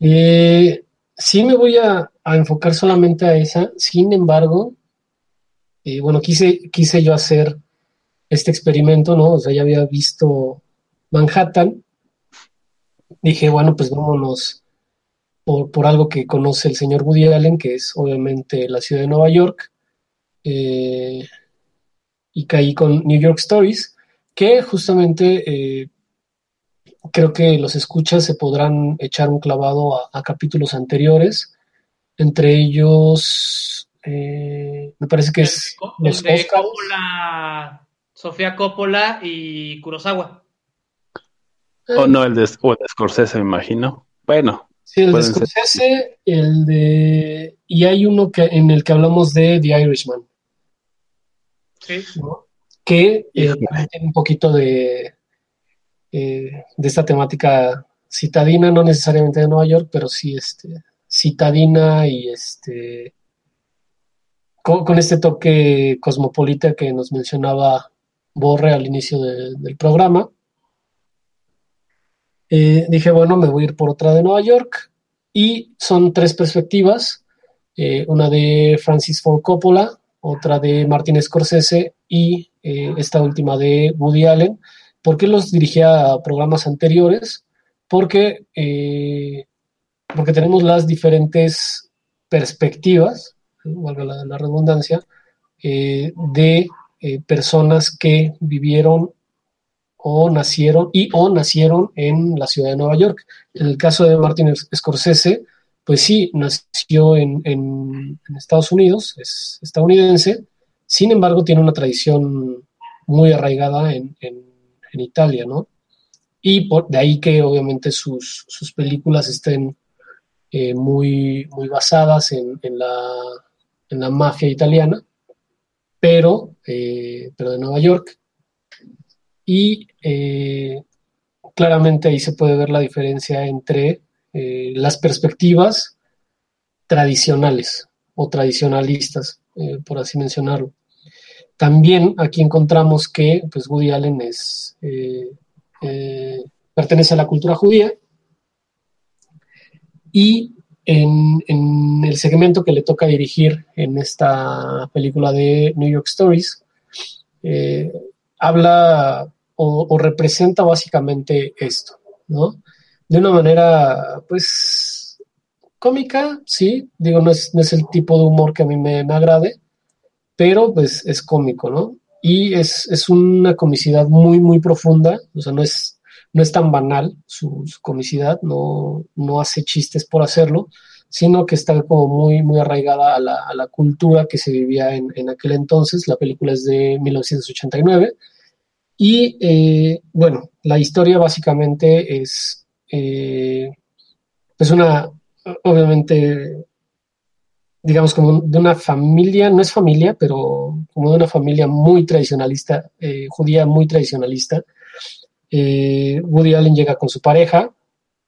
Eh, sí me voy a, a enfocar solamente a esa. Sin embargo, eh, bueno, quise, quise yo hacer este experimento, ¿no? O sea, ya había visto Manhattan. Dije, bueno, pues vámonos por, por algo que conoce el señor Woody Allen, que es obviamente la ciudad de Nueva York. Eh, y caí con New York Stories, que justamente eh, creo que los escuchas se podrán echar un clavado a, a capítulos anteriores, entre ellos, eh, me parece que es El los. Coppola, Sofía Coppola y Kurosawa. O no, el de, o el de Scorsese, me imagino. Bueno, Sí, el de ser. Scorsese, el de... Y hay uno que, en el que hablamos de The Irishman, Sí. ¿no? que eh, tiene un poquito de, eh, de esta temática citadina, no necesariamente de Nueva York, pero sí este, citadina y este con, con este toque cosmopolita que nos mencionaba Borre al inicio de- del programa. Eh, dije, bueno, me voy a ir por otra de Nueva York y son tres perspectivas, eh, una de Francis Ford Coppola, otra de Martin Scorsese y eh, esta última de Woody Allen. ¿Por qué los dirigía a programas anteriores? Porque, porque tenemos las diferentes perspectivas, valga la, la redundancia, de personas que vivieron o nacieron y o nacieron en la ciudad de Nueva York. En el caso de Martin Scorsese, pues sí, nació en, en- Estados Unidos, es estadounidense, sin embargo tiene una tradición muy arraigada en, en- Italia, ¿no? Y por, de ahí que obviamente sus, sus películas estén eh, muy, muy basadas en, en la, en la mafia italiana, pero, eh, pero de Nueva York. Y eh, claramente ahí se puede ver la diferencia entre eh, las perspectivas tradicionales o tradicionalistas, eh, por así mencionarlo. También aquí encontramos que pues, Woody Allen pertenece a la cultura judía y en, en el segmento que le toca dirigir en esta película de New York Stories, habla o, o representa básicamente esto, ¿no? De una manera, pues, cómica, sí, digo, no es, no es el tipo de humor que a mí me, me agrade, pero pues es cómico, ¿no? Y es, es una comicidad muy, muy profunda, o sea, no es, no es tan banal su, su comicidad, no, no hace chistes por hacerlo, sino que está como muy, muy arraigada a la, a la cultura que se vivía en, en aquel entonces. La película es de 1989. Y eh, bueno, la historia básicamente es, eh, una, obviamente, digamos, como de una familia, no es familia, pero como de una familia muy tradicionalista, eh, judía muy tradicionalista. Eh, Woody Allen llega con su pareja,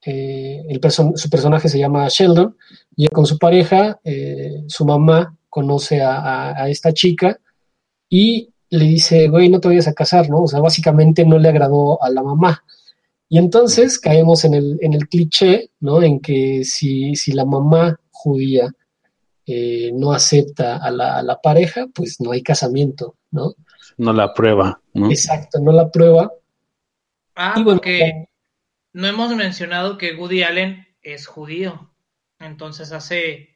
el person su personaje se llama Sheldon, llega con su pareja, su mamá conoce a, a, esta chica y le dice, güey, no te vayas a casar, ¿no? O sea, básicamente no le agradó a la mamá. Y entonces caemos en el, en el cliché, ¿no? En que si, si la mamá judía eh, no acepta a la, a la, pareja, pues no hay casamiento, ¿no? No la prueba. ¿no? Exacto, no la prueba. Ah, y bueno, porque no hemos mencionado que Woody Allen es judío. Entonces hace.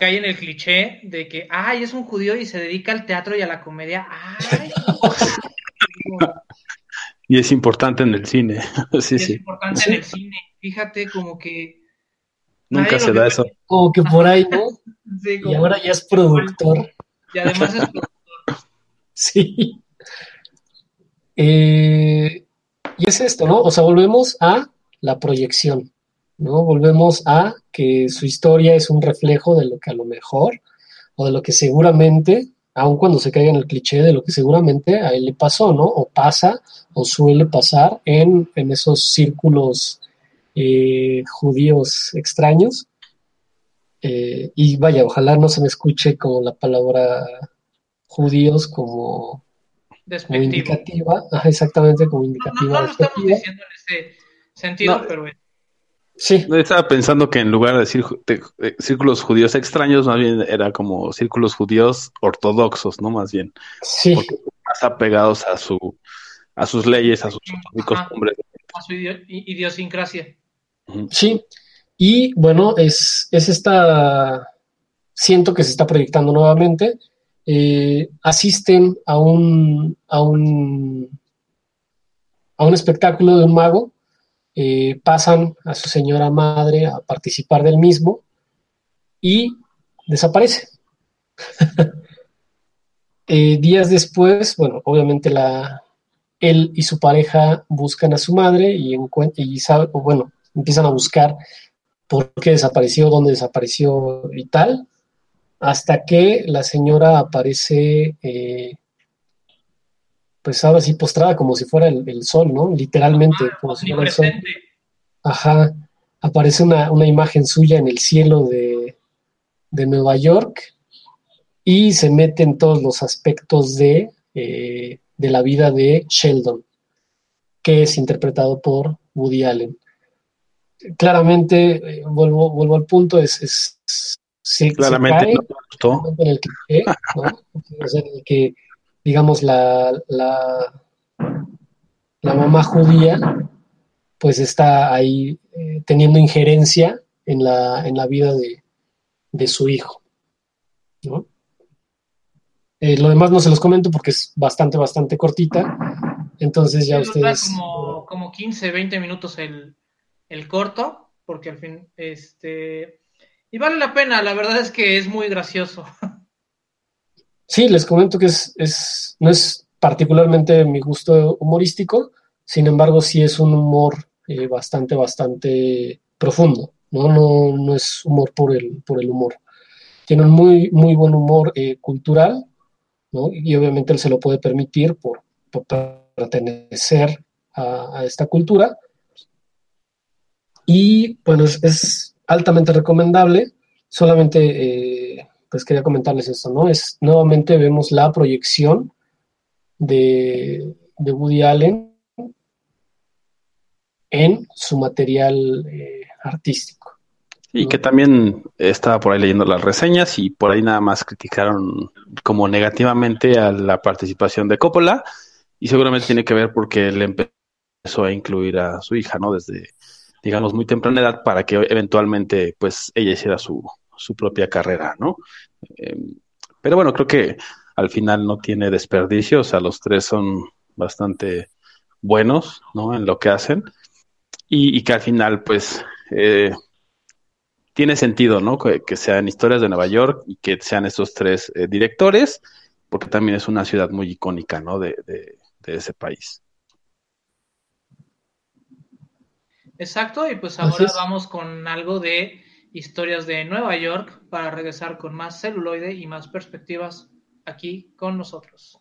Cae en el cliché de que, ay, es un judío y se dedica al teatro y a la comedia. Ay. y es importante en el cine. sí, es sí. importante sí. en el cine. Fíjate como que Nunca se da eso. Como que por ahí, ¿no? Sí, Y ahora ya es productor. Y además es Sí. Eh, y es esto, ¿no? O sea, volvemos a la proyección, ¿no? Volvemos a que su historia es un reflejo de lo que a lo mejor, o de lo que seguramente, aun cuando se caiga en el cliché, de lo que seguramente a él le pasó, ¿no? O pasa, o suele pasar en, en esos círculos eh, judíos extraños. Eh, y vaya, ojalá no se me escuche como la palabra judíos como indicativa, exactamente como indicativa no, no lo estamos diciendo en ese sentido, No. pero Sí, No, Estaba pensando que en lugar de decir ju- de- de círculos judíos extraños, más bien era como círculos judíos ortodoxos, ¿no? Más bien, sí, porque más apegados a su a sus leyes, a sus Ajá. costumbres. a su idiosincrasia. Sí. Y bueno, es, es esta, siento que se está proyectando nuevamente. Eh, asisten a un, a un, a un espectáculo de un mago, eh, pasan a su señora madre a participar del mismo y desaparece. Eh, días después, bueno, obviamente la, él y su pareja buscan a su madre y, y bueno, empiezan a buscar por qué desapareció, dónde desapareció y tal, hasta que la señora aparece, eh, pues ahora sí postrada como si fuera el, el sol, ¿no? Literalmente, como si fuera el sol. Ajá, aparece una, una imagen suya en el cielo de, de Nueva York y se mete en todos los aspectos de, eh, de la vida de Sheldon, que es interpretado por Woody Allen. Claramente, eh, vuelvo, vuelvo al punto, es, es se- se Claramente cae no te gustó. en el cliché, ¿no? O sea, en el que, digamos, la, la, la mamá judía, pues está ahí eh, teniendo injerencia en la, en la vida de, de su hijo, ¿no? Eh, lo demás no se los comento porque es bastante, bastante cortita, entonces ya ustedes... como, como 15, 20 minutos el, el corto, porque al fin, este... Y vale la pena, la verdad es que es muy gracioso. Sí, les comento que es, es, no es particularmente mi gusto humorístico, sin embargo, sí es un humor eh, bastante, bastante profundo, ¿no? No, no es humor por el, por el humor. Tiene un muy, muy buen humor eh, cultural, ¿no? Y obviamente él se lo puede permitir por, por pertenecer a, esta cultura. Y bueno, es, es altamente recomendable. Solamente eh, pues quería comentarles esto, ¿no? Es nuevamente vemos la proyección de, de Woody Allen en su material eh, artístico. Y que también estaba por ahí leyendo las reseñas y por ahí nada más criticaron como negativamente a la participación de Coppola y seguramente tiene que ver porque él empezó a incluir a su hija, ¿no? Desde, digamos, muy temprana edad para que eventualmente pues ella hiciera su, su propia carrera, ¿no? Eh, pero bueno, creo que al final no tiene desperdicio, o sea, los tres son bastante buenos, ¿no? En lo que hacen y, y que al final pues... Eh, tiene sentido, ¿no? Que, que, sean historias de Nueva York y que sean estos tres eh, directores, porque también es una ciudad muy icónica, ¿no? De, de, de, ese país. Exacto, y pues ahora vamos con algo de historias de Nueva York para regresar con más celuloide y más perspectivas aquí con nosotros.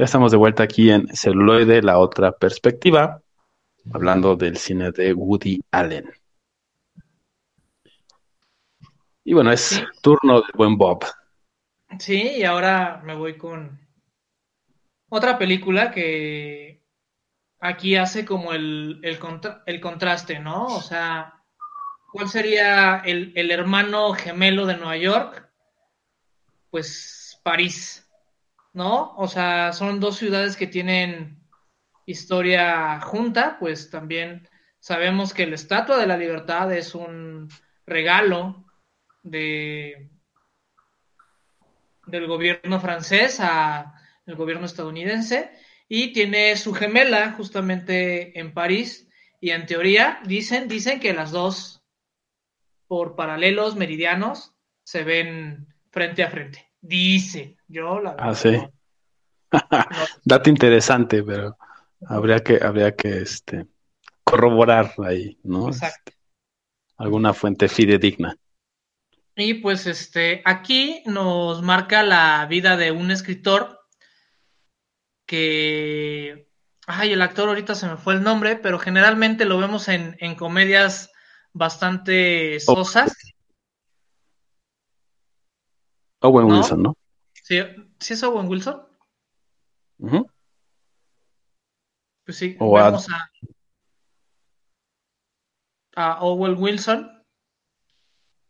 Ya estamos de vuelta aquí en Celuloide, la otra perspectiva, hablando del cine de Woody Allen. Y bueno, es Sí. turno del buen Bob. Sí, y ahora me voy con otra película que aquí hace como el, el, contra- el contraste, ¿no? O sea, ¿cuál sería el, el hermano gemelo de Nueva York? Pues París, ¿no? O sea, son dos ciudades que tienen historia junta, pues también sabemos que la Estatua de la Libertad es un regalo de del gobierno francés a el gobierno estadounidense y tiene su gemela justamente en París y en teoría dicen dicen que las dos por paralelos meridianos se ven frente a frente. Dice, yo la Ah, sí. no. Dato interesante, pero habría que, habría que este, corroborar ahí, ¿no? Exacto. Este, alguna fuente fidedigna. Y pues este, aquí nos marca la vida de un escritor que, ay, el actor ahorita se me fue el nombre, pero generalmente lo vemos en, en comedias bastante sosas. Owen ¿No? Wilson, ¿no? ¿Sí, ¿sí es Owen Wilson? Pues sí, O a- vemos a, a Owen Wilson,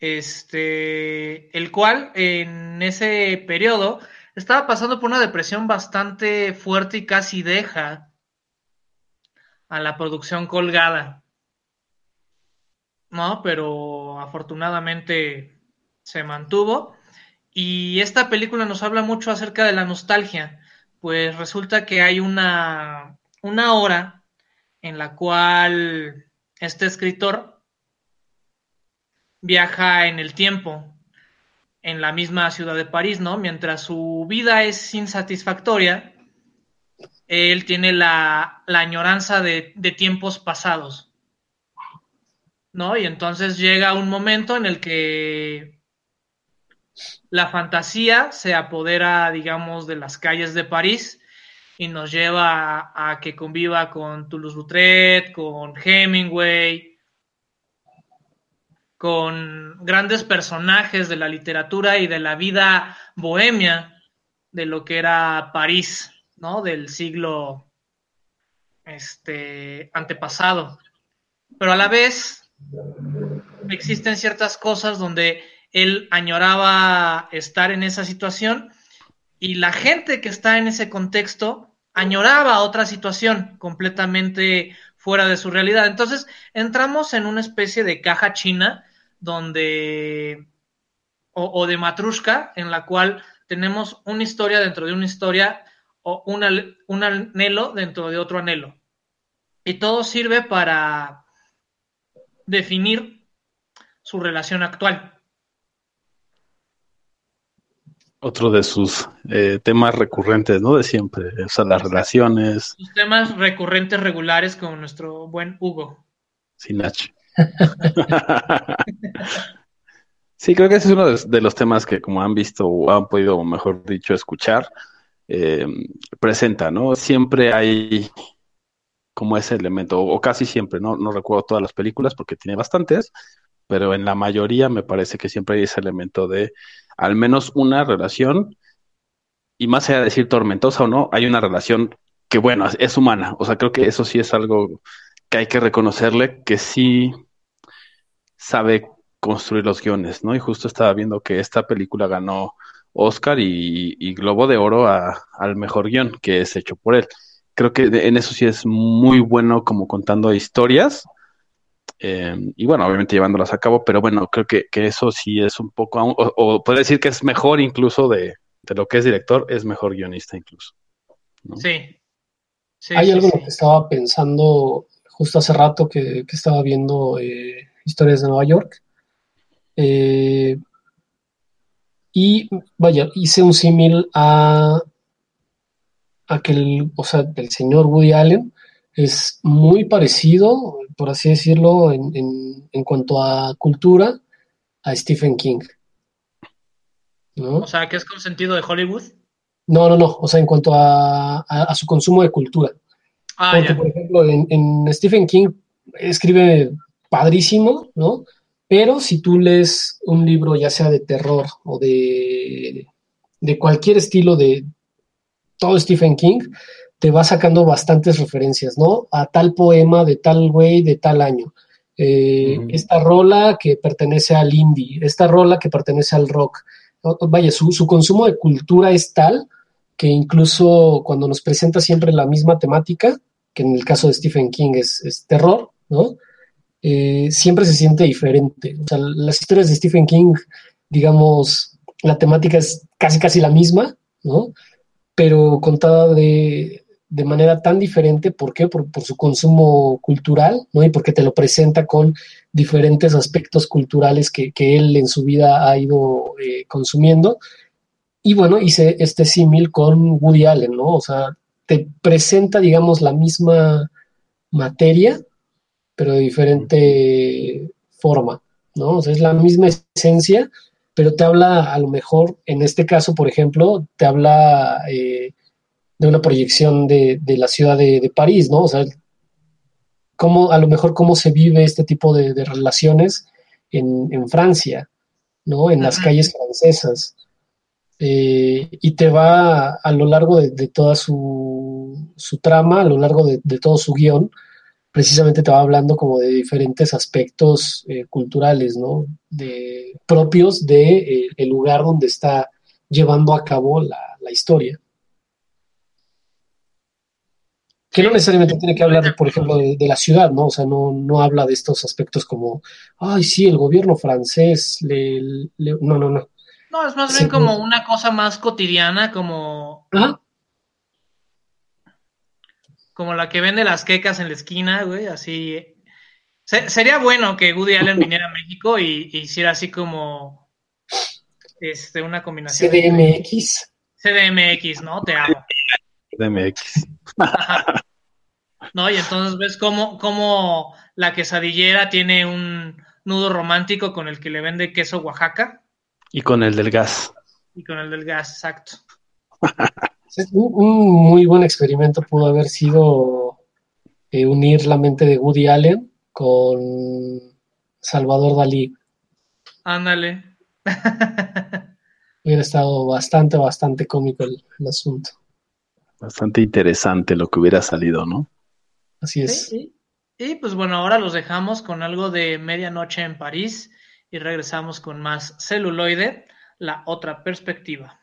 este, el cual en ese periodo estaba pasando por una depresión bastante fuerte y casi deja a la producción colgada. ¿No? Pero afortunadamente se mantuvo. Y esta película nos habla mucho acerca de la nostalgia, pues resulta que hay una, una hora en la cual este escritor viaja en el tiempo en la misma ciudad de París, ¿no? Mientras su vida es insatisfactoria, él tiene la, la añoranza de, de tiempos pasados, ¿no? Y entonces llega un momento en el que la fantasía se apodera, digamos, de las calles de París y nos lleva a, que conviva con Toulouse-Lautrec, con Hemingway, con grandes personajes de la literatura y de la vida bohemia de lo que era París, ¿no? Del siglo este, antepasado. Pero a la vez existen ciertas cosas donde él añoraba estar en esa situación y la gente que está en ese contexto añoraba otra situación completamente fuera de su realidad. Entonces entramos en una especie de caja china donde o, de matrushka en la cual tenemos una historia dentro de una historia o un anhelo dentro de otro anhelo. Y todo sirve para definir su relación actual. Otro de sus eh, temas recurrentes, ¿no? De siempre. O sea, las relaciones, Sus temas recurrentes regulares con nuestro buen Hugo. sin H. Sí, creo que ese es uno de, de los temas que, como han visto o han podido, mejor dicho, escuchar, eh, presenta, ¿no? Siempre hay como ese elemento, o casi siempre, ¿no? No recuerdo todas las películas porque tiene bastantes, pero en la mayoría me parece que siempre hay ese elemento de al menos una relación, y más allá de decir tormentosa o no, hay una relación que, bueno, es, humana. O sea, creo que eso sí es algo que hay que reconocerle, que sí sabe construir los guiones, ¿no? Y justo estaba viendo que esta película ganó Oscar y, Globo de Oro a- al mejor guion, que es hecho por él. Creo que en eso sí es muy bueno como contando historias. Eh, y bueno, obviamente llevándolas a cabo, pero bueno, creo que, que eso sí es un poco, aún- o, o podría decir que es mejor incluso de, de lo que es director, es mejor guionista incluso. ¿no? Sí. Sí, Hay sí, algo en sí. lo que estaba pensando justo hace rato que, que estaba viendo eh, historias de Nueva York. Eh, y vaya, hice un símil a aquel, o sea, el señor Woody Allen es muy parecido, por así decirlo, en, en, en cuanto a cultura, a Stephen King. ¿No? O sea, que es consentido de Hollywood. No, no, no. O sea, en cuanto a, su consumo de cultura. Ah, Porque, por ejemplo, en, Stephen King escribe padrísimo, ¿no? Pero si tú lees un libro, ya sea de terror o de, de cualquier estilo de todo Stephen King, te va sacando bastantes referencias, ¿no? A tal poema de tal güey de tal año. Eh, esta rola que pertenece al indie, esta rola que pertenece al rock. Vaya, su, su, consumo de cultura es tal que incluso cuando nos presenta siempre la misma temática, que en el caso de Stephen King es, terror, ¿no? Eh, siempre se siente diferente. O sea, las historias de Stephen King, digamos, la temática es casi casi la misma, ¿no? Pero contada de, de manera tan diferente, ¿por qué? Por, su consumo cultural, ¿no? Y porque te lo presenta con diferentes aspectos culturales que, él en su vida ha ido eh, consumiendo. Y bueno, hice este símil con Woody Allen, ¿no? O sea, te presenta, digamos, la misma materia, pero de diferente forma, ¿no? O sea, es la misma esencia, pero te habla, a lo mejor, en este caso, por ejemplo, te habla... Eh, de una proyección de, la ciudad de, París, ¿no? O sea, cómo, a lo mejor cómo se vive este tipo de, relaciones en, Francia, ¿no? En las calles francesas. Eh, y te va a, lo largo de, toda su, trama, a lo largo de, todo su guion, precisamente te va hablando como de diferentes aspectos eh, culturales, ¿no? De, propios de eh, lugar donde está llevando a cabo la historia. Que no necesariamente tiene que hablar, por ejemplo, de, la ciudad, ¿no? O sea, no, no habla de estos aspectos como, ay, sí, el gobierno francés, le, no, no, no. No, es más bien como una cosa más cotidiana, como... Como la que vende las quecas en la esquina, güey, así. sería bueno que Woody Allen viniera a México y, hiciera así como este, una combinación. CDMX. CDMX, ¿no? Te amo. CDMX. ¿No? Y entonces ves cómo, cómo la quesadillera tiene un nudo romántico con el que le vende queso Oaxaca. Y con el del gas. Y con el del gas, exacto. un, muy buen experimento pudo haber sido eh, unir la mente de Woody Allen con Salvador Dalí. Ándale. Hubiera estado bastante, bastante cómico el asunto. Bastante interesante lo que hubiera salido, ¿no? Así es. y, pues bueno, ahora los dejamos con algo de medianoche en París y regresamos con más celuloide, la otra perspectiva.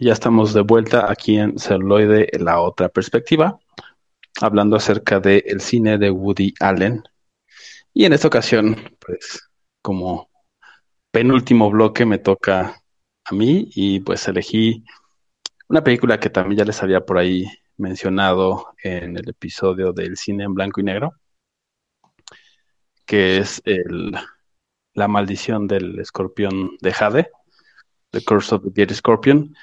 Ya estamos de vuelta aquí en Celuloide, la otra perspectiva, hablando acerca del cine de Woody Allen. Y en esta ocasión, pues, como penúltimo bloque me toca a mí y pues elegí una película que también ya les había por ahí mencionado en el episodio del cine en blanco y negro, que es el, La maldición del escorpión de Jade, The Curse of the Dead Scorpion,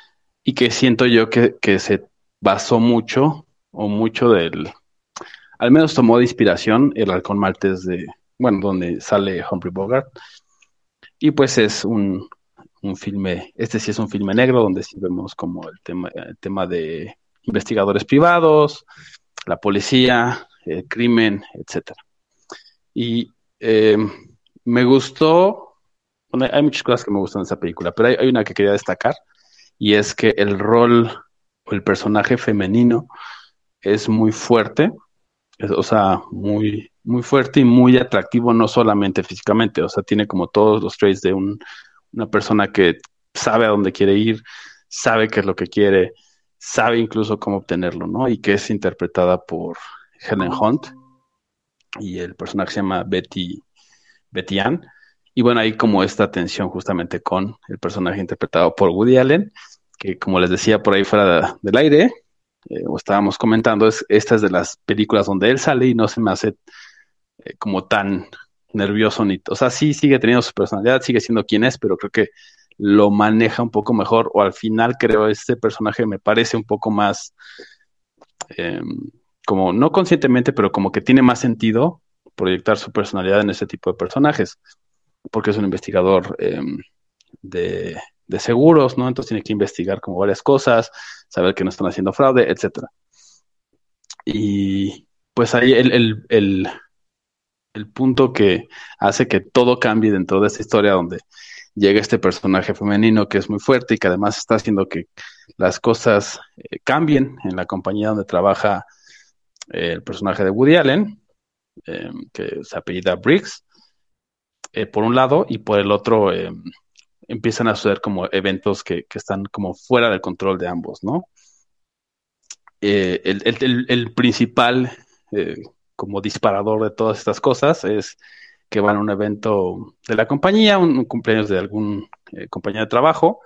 y que siento yo que, que se basó mucho, o mucho del, al menos tomó de inspiración el halcón maltés de, bueno, donde sale Humphrey Bogart, y pues es un, un filme, este sí es un filme negro, donde sí vemos como el tema, el tema de investigadores privados, la policía, el crimen, etcétera. Y eh, me gustó, hay muchas cosas que me gustan de esa película, pero hay, hay una que quería destacar, y es que el rol o el personaje femenino es muy fuerte, es, o sea, muy, muy fuerte y muy atractivo, no solamente físicamente, o sea, tiene como todos los traits de un, una persona que sabe a dónde quiere ir, sabe qué es lo que quiere, sabe incluso cómo obtenerlo, ¿no? Y que es interpretada por Helen Hunt y el personaje se llama Betty, Betty Ann. Y bueno, hay como esta tensión justamente con el personaje interpretado por Woody Allen, que como les decía por ahí fuera de, del aire, eh, o estábamos comentando, es esta es de las películas donde él sale y no se me hace eh, como tan nervioso ni, o sea, sí sigue teniendo su personalidad, sigue siendo quien es, pero creo que lo maneja un poco mejor, o al final creo este personaje me parece un poco más, eh, como no conscientemente, pero como que tiene más sentido proyectar su personalidad en ese tipo de personajes, porque es un investigador eh, de, seguros, ¿no? Entonces tiene que investigar como varias cosas, saber que no están haciendo fraude, etcétera. Y pues ahí el, punto que hace que todo cambie dentro de esta historia donde llega este personaje femenino que es muy fuerte y que además está haciendo que las cosas eh, cambien en la compañía donde trabaja eh, el personaje de Woody Allen, eh, que se apellida Briggs, eh, por un lado, y por el otro empiezan a suceder como eventos que, que, están como fuera del control de ambos, ¿no? El, el, el, principal como disparador de todas estas cosas es que van a un evento de la compañía, un, un cumpleaños de algún eh, compañero de trabajo,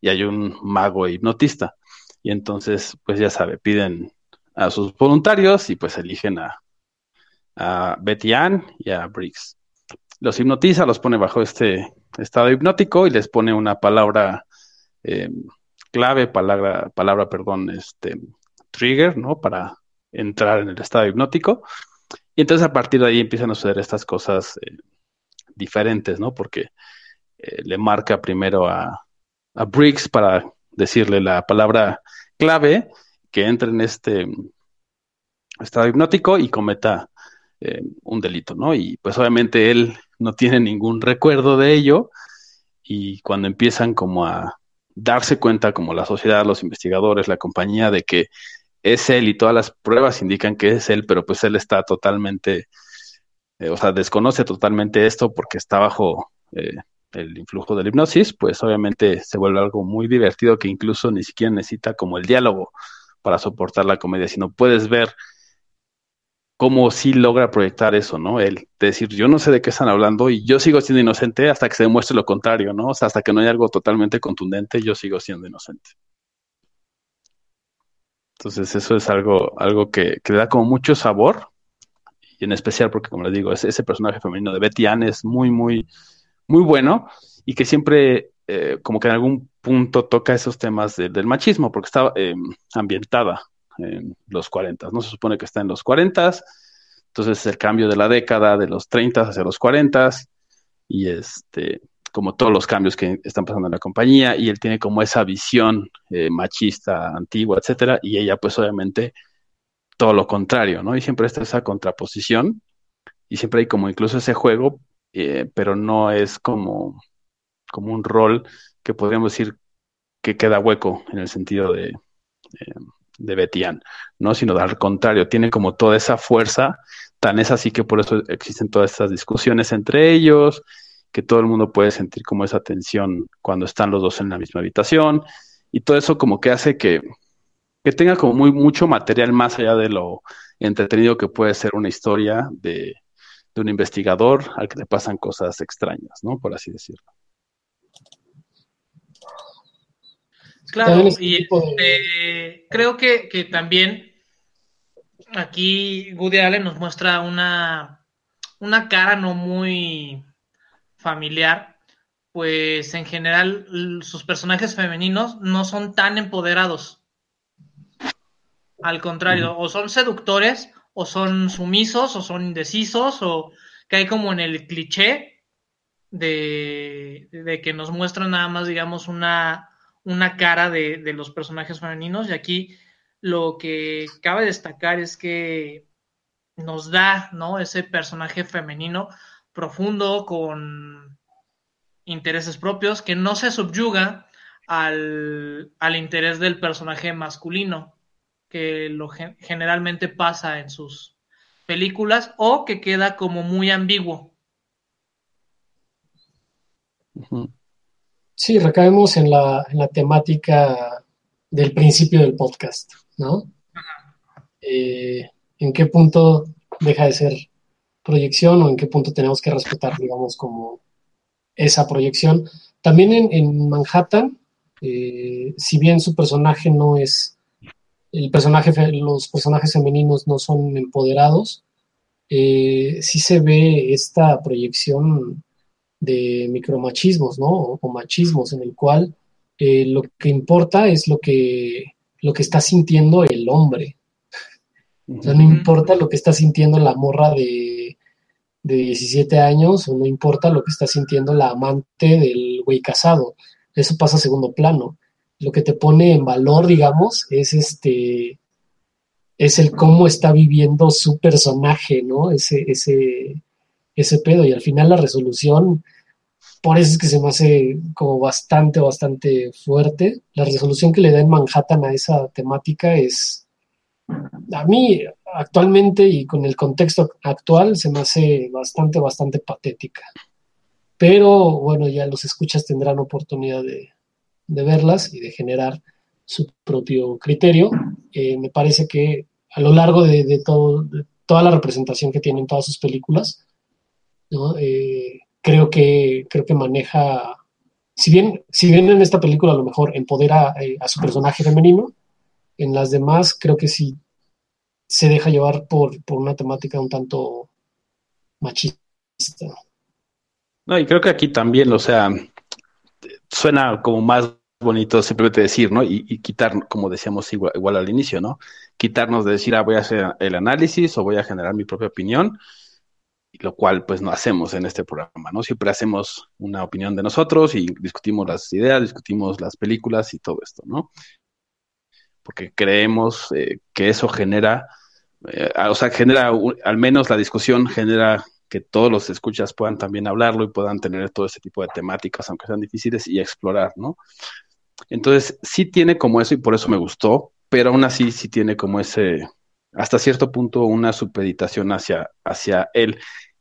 y hay un mago hipnotista. Y entonces, pues ya sabe, piden a sus voluntarios y pues eligen a, a Betty Ann y a Briggs. Los hipnotiza, los pone bajo este estado hipnótico y les pone una palabra eh, clave, palabra, palabra, perdón, este trigger, ¿no? Para entrar en el estado hipnótico. Y entonces a partir de ahí empiezan a suceder estas cosas eh, diferentes, ¿no? Porque eh, le marca primero a, a, Briggs para decirle la palabra clave que entre en este estado hipnótico y cometa eh, un delito, ¿no? Y pues obviamente él no tiene ningún recuerdo de ello y cuando empiezan como a darse cuenta como la sociedad, los investigadores, la compañía de que es él y todas las pruebas indican que es él, pero pues él está totalmente, eh, o sea, desconoce totalmente esto porque está bajo eh, el influjo de la hipnosis, pues obviamente se vuelve algo muy divertido que incluso ni siquiera necesita como el diálogo para soportar la comedia, sino puedes ver cómo sí logra proyectar eso, ¿no? El decir, yo no sé de qué están hablando y yo sigo siendo inocente hasta que se demuestre lo contrario, ¿no? O sea, hasta que no hay algo totalmente contundente, yo sigo siendo inocente. Entonces eso es algo, algo que, que, le da como mucho sabor, y en especial porque, como les digo, ese, personaje femenino de Betty Ann es muy, muy, muy bueno y que siempre eh, como que en algún punto toca esos temas de, del machismo, porque está eh, ambientada en los 40, ¿no? Se supone que está en los 40, entonces el cambio de la década de los 30 hacia los 40 y este como todos los cambios que están pasando en la compañía y él tiene como esa visión eh, machista, antigua, etcétera, y ella pues obviamente todo lo contrario, ¿no? Y siempre está esa contraposición y siempre hay como incluso ese juego, eh, pero no es como, como un rol que podríamos decir que queda hueco en el sentido de, eh, de Betian, ¿no? Sino al contrario, tiene como toda esa fuerza, tan es así que por eso existen todas estas discusiones entre ellos, que todo el mundo puede sentir como esa tensión cuando están los dos en la misma habitación y todo eso como que hace que, que tenga como muy mucho material más allá de lo entretenido que puede ser una historia de, de un investigador al que le pasan cosas extrañas, ¿no? Por así decirlo. Claro, y este, creo que, que, también aquí Woody Allen nos muestra una, una cara no muy familiar, pues en general sus personajes femeninos no son tan empoderados. Al contrario, o son seductores, o son sumisos, o son indecisos, o que hay como en el cliché de, de que nos muestran nada más, digamos, una, una cara de, de, los personajes femeninos. Y aquí lo que cabe destacar es que nos da, ¿no? Ese personaje femenino profundo con intereses propios que no se subyuga al, al interés del personaje masculino que lo generalmente pasa en sus películas o que queda como muy ambiguo. Sí, recaemos en la, en la temática del principio del podcast, ¿no? Eh, ¿En qué punto deja de ser proyección o en qué punto tenemos que respetar, digamos, como esa proyección? También en, en Manhattan, eh, si bien su personaje no es el personaje, los personajes femeninos no son empoderados, eh, sí se ve esta proyección de micromachismos, ¿no? O, machismos en el cual eh, lo que importa es lo que, lo que está sintiendo el hombre. O sea, no importa lo que está sintiendo la morra de, de 17 años o no importa lo que está sintiendo la amante del güey casado. Eso pasa a segundo plano lo que te pone en valor, digamos, es este, es el cómo está viviendo su personaje, ¿no? Ese, ese, ese pedo. Y al final la resolución, por eso es que se me hace como bastante, bastante fuerte. La resolución que le da en Manhattan a esa temática es, a mí actualmente y con el contexto actual, se me hace bastante, bastante patética. Pero bueno, ya los escuchas tendrán oportunidad de, de verlas y de generar su propio criterio. Eh, me parece que a lo largo de, todo, toda la representación que tienen todas sus películas, eh, creo, que, creo que maneja, si bien, si bien en esta película a lo mejor empodera eh, a su personaje femenino, en las demás creo que sí se deja llevar por, por una temática un tanto machista. No, y creo que aquí también, o sea, suena como más bonito simplemente decir, ¿no? Y, quitar, como decíamos igual, al inicio, ¿no? Quitarnos de decir, ah, voy a hacer el análisis o voy a generar mi propia opinión, lo cual pues no hacemos en este programa, ¿no? Siempre hacemos una opinión de nosotros y discutimos las ideas, discutimos las películas y todo esto, ¿no? Porque creemos eh, que eso genera, eh, o sea, genera, al menos la discusión genera que todos los escuchas puedan también hablarlo y puedan tener todo ese tipo de temáticas, aunque sean difíciles, y explorar, ¿no? Entonces, sí tiene como eso y por eso me gustó, pero aún así sí tiene como ese, hasta cierto punto, una supeditación hacia, hacia él,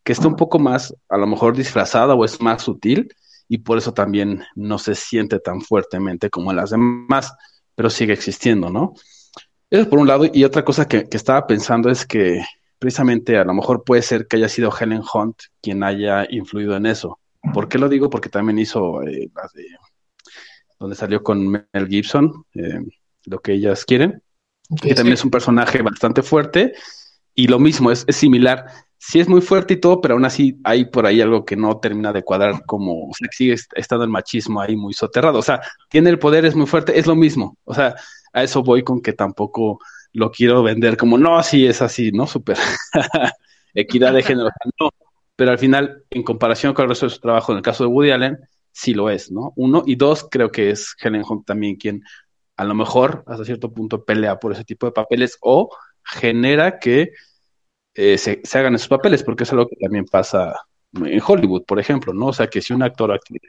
que está un poco más, a lo mejor disfrazada o es más sutil, y por eso también no se siente tan fuertemente como las demás, pero sigue existiendo, ¿no? Eso por un lado, y otra cosa que, que estaba pensando es que precisamente a lo mejor puede ser que haya sido Helen Hunt quien haya influido en eso. ¿Por qué lo digo? Porque también hizo eh, las de donde salió con Mel Gibson, eh, lo que ellas quieren, que también es un personaje bastante fuerte, y lo mismo, es, es, similar. Sí es muy fuerte y todo, pero aún así hay por ahí algo que no termina de cuadrar, como o sea, sigue estando el machismo ahí muy soterrado. O sea, tiene el poder, es muy fuerte, es lo mismo. O sea, a eso voy con que tampoco lo quiero vender como, no, así es así, ¿no? Súper equidad de género. No, pero al final, en comparación con el resto de su trabajo, en el caso de Woody Allen, sí lo es, ¿no? Uno, y dos, creo que es Helen Hunt también quien a lo mejor hasta cierto punto pelea por ese tipo de papeles o genera que eh, se, hagan esos papeles, porque es algo que también pasa en Hollywood, por ejemplo, ¿no? O sea, que si un actor o actriz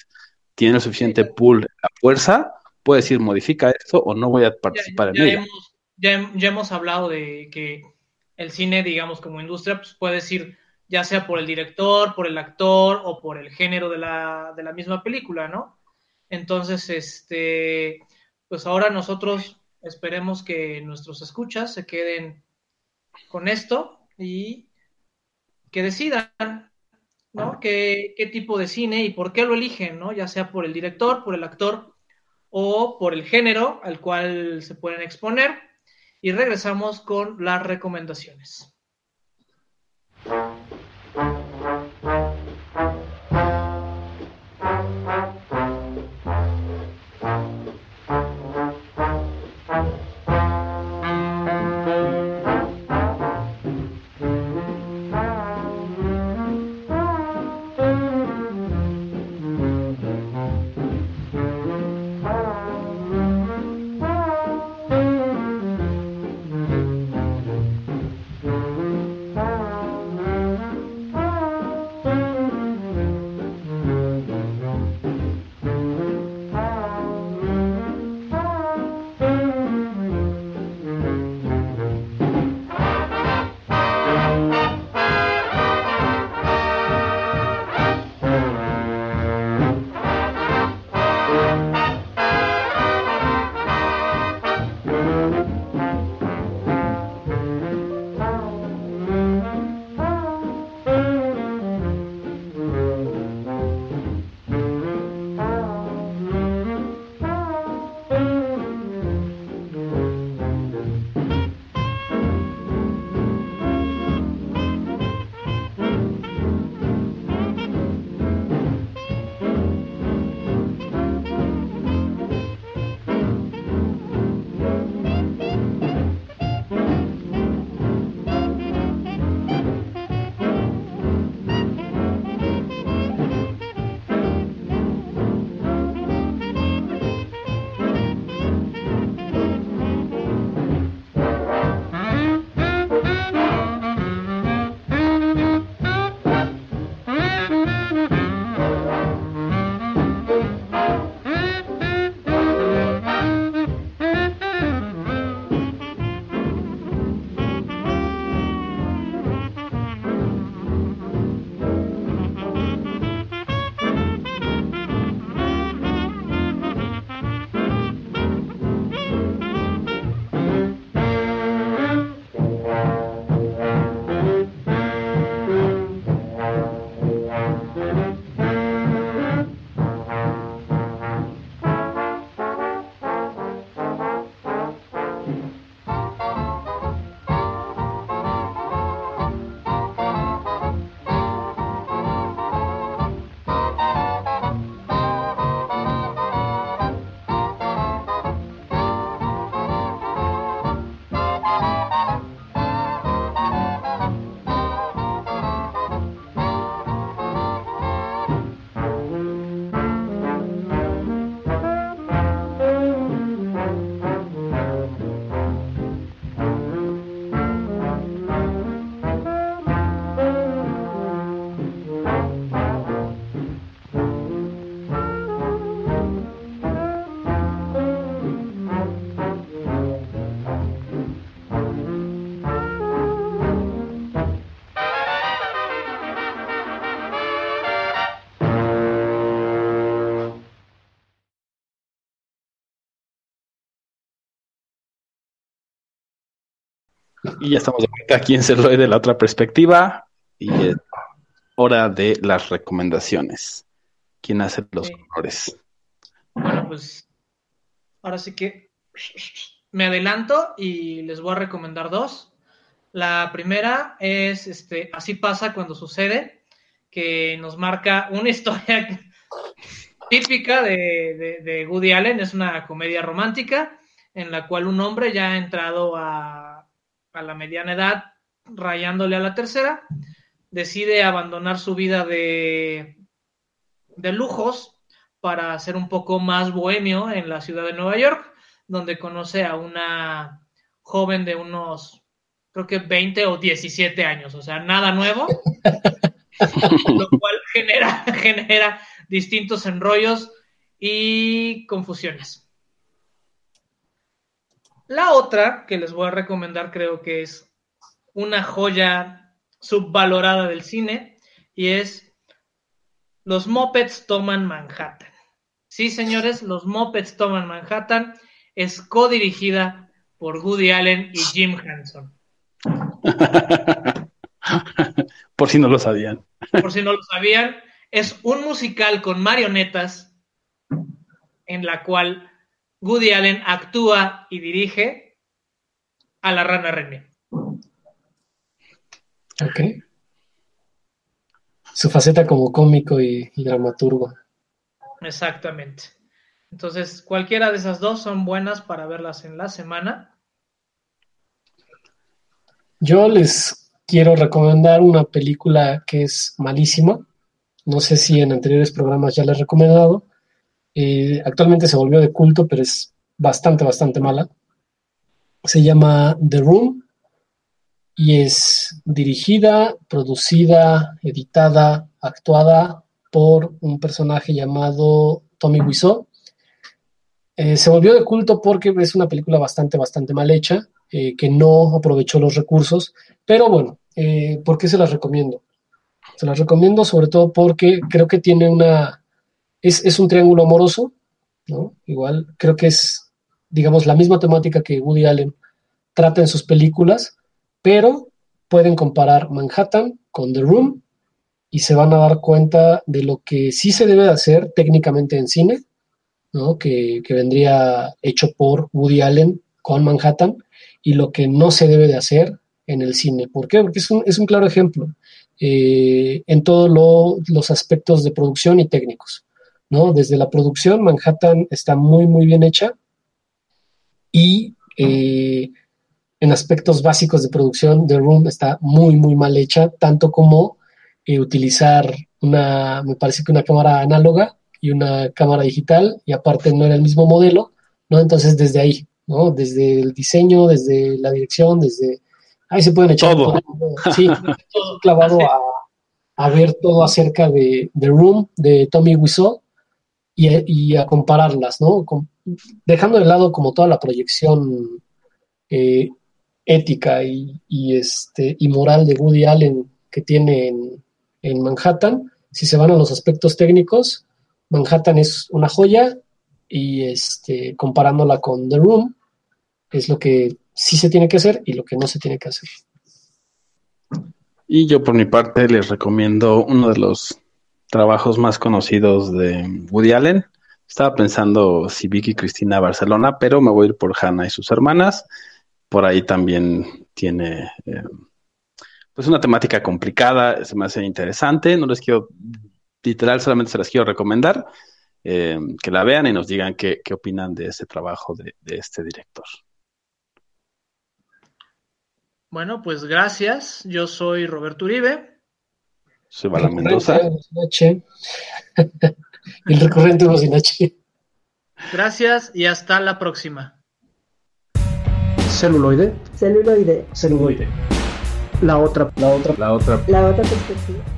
tiene el suficiente pool a fuerza, puede decir, modifica esto o no voy a participar en ello. ya, ya hemos hablado de que el cine, digamos, como industria, pues puede decir, ya sea por el director, por el actor o por el género de la, de la misma película, ¿no? Entonces, este, pues ahora nosotros esperemos que nuestros escuchas se queden con esto y que decidan, ¿no? ¿Qué, qué tipo de cine y por qué lo eligen, ¿no? Ya sea por el director, por el actor o por el género al cual se pueden exponer. Y regresamos con las recomendaciones. Y ya estamos de vuelta aquí en Celoy de la otra perspectiva. Y es hora de las recomendaciones. ¿Quién hace los Sí. honores? Bueno, pues ahora sí que me adelanto y les voy a recomendar dos. La primera es este, Así pasa cuando sucede, que nos marca una historia típica de, de, de Woody Allen. Es una comedia romántica en la cual un hombre ya ha entrado a, a la mediana edad, rayándole a la tercera, decide abandonar su vida de, de lujos para ser un poco más bohemio en la ciudad de Nueva York, donde conoce a una joven de unos, creo que 20 o 17 años, o sea, nada nuevo, lo cual genera, genera distintos enrollos y confusiones. La otra que les voy a recomendar creo que es una joya subvalorada del cine y es Los Muppets toman Manhattan. Sí, señores, los Muppets toman Manhattan es codirigida por Woody Allen y Jim Henson. por si no lo sabían. Por si no lo sabían, es un musical con marionetas en la cual Woody Allen actúa y dirige a la rana René. Ok. Su faceta como cómico y, y dramaturgo. Exactamente. Entonces, cualquiera de esas dos son buenas para verlas en la semana. Yo les quiero recomendar una película que es malísima. No sé si en anteriores programas ya les he recomendado. Eh, actualmente se volvió de culto, pero es bastante, bastante mala. Se llama The Room y es dirigida, producida, editada, actuada por un personaje llamado Tommy Wiseau. Eh, se volvió de culto porque es una película bastante, bastante mal hecha, eh, que no aprovechó los recursos, pero bueno, eh, ¿por qué se las recomiendo? Se las recomiendo sobre todo porque creo que tiene una, es, un triángulo amoroso, ¿no? Igual, creo que es, digamos, la misma temática que Woody Allen trata en sus películas, pero pueden comparar Manhattan con The Room y se van a dar cuenta de lo que sí se debe de hacer técnicamente en cine, ¿no? que, vendría hecho por Woody Allen con Manhattan, y lo que no se debe de hacer en el cine. ¿Por qué? Porque es un, es un claro ejemplo eh, en todos lo, los aspectos de producción y técnicos. ¿No? Desde la producción, Manhattan está muy, muy bien hecha y eh, en aspectos básicos de producción, The Room está muy, muy mal hecha, tanto como eh, utilizar una, me parece que una cámara análoga y una cámara digital, y aparte no era el mismo modelo, ¿no? Entonces desde ahí, ¿no? Desde el diseño, desde la dirección, desde... Ahí se pueden echar Todo. sí, todo clavado a, a ver todo acerca de The Room, de Tommy Wiseau, y, y a compararlas, ¿no? Dejando de lado como toda la proyección eh, ética y, y, este, y moral de Woody Allen que tiene en, en Manhattan, si se van a los aspectos técnicos, Manhattan es una joya y este, comparándola con The Room, es lo que sí se tiene que hacer y lo que no se tiene que hacer. Y yo por mi parte les recomiendo uno de los trabajos más conocidos de Woody Allen. Estaba pensando si Vicky Cristina Barcelona, pero me voy a ir por Hannah y sus hermanas. Por ahí también tiene eh, pues una temática complicada, se me hace interesante. No les quiero, literal, solamente se las quiero recomendar. eh, que la vean y nos digan qué, qué opinan de ese trabajo de, de este director. Bueno, pues gracias. Yo soy Roberto Uribe. Soy Bala Mendoza. El recurrente Hugo Sinache. Gracias y hasta la próxima. Celuloide, Celuloide. Celuloide. la otra La otra La otra La otra perspectiva.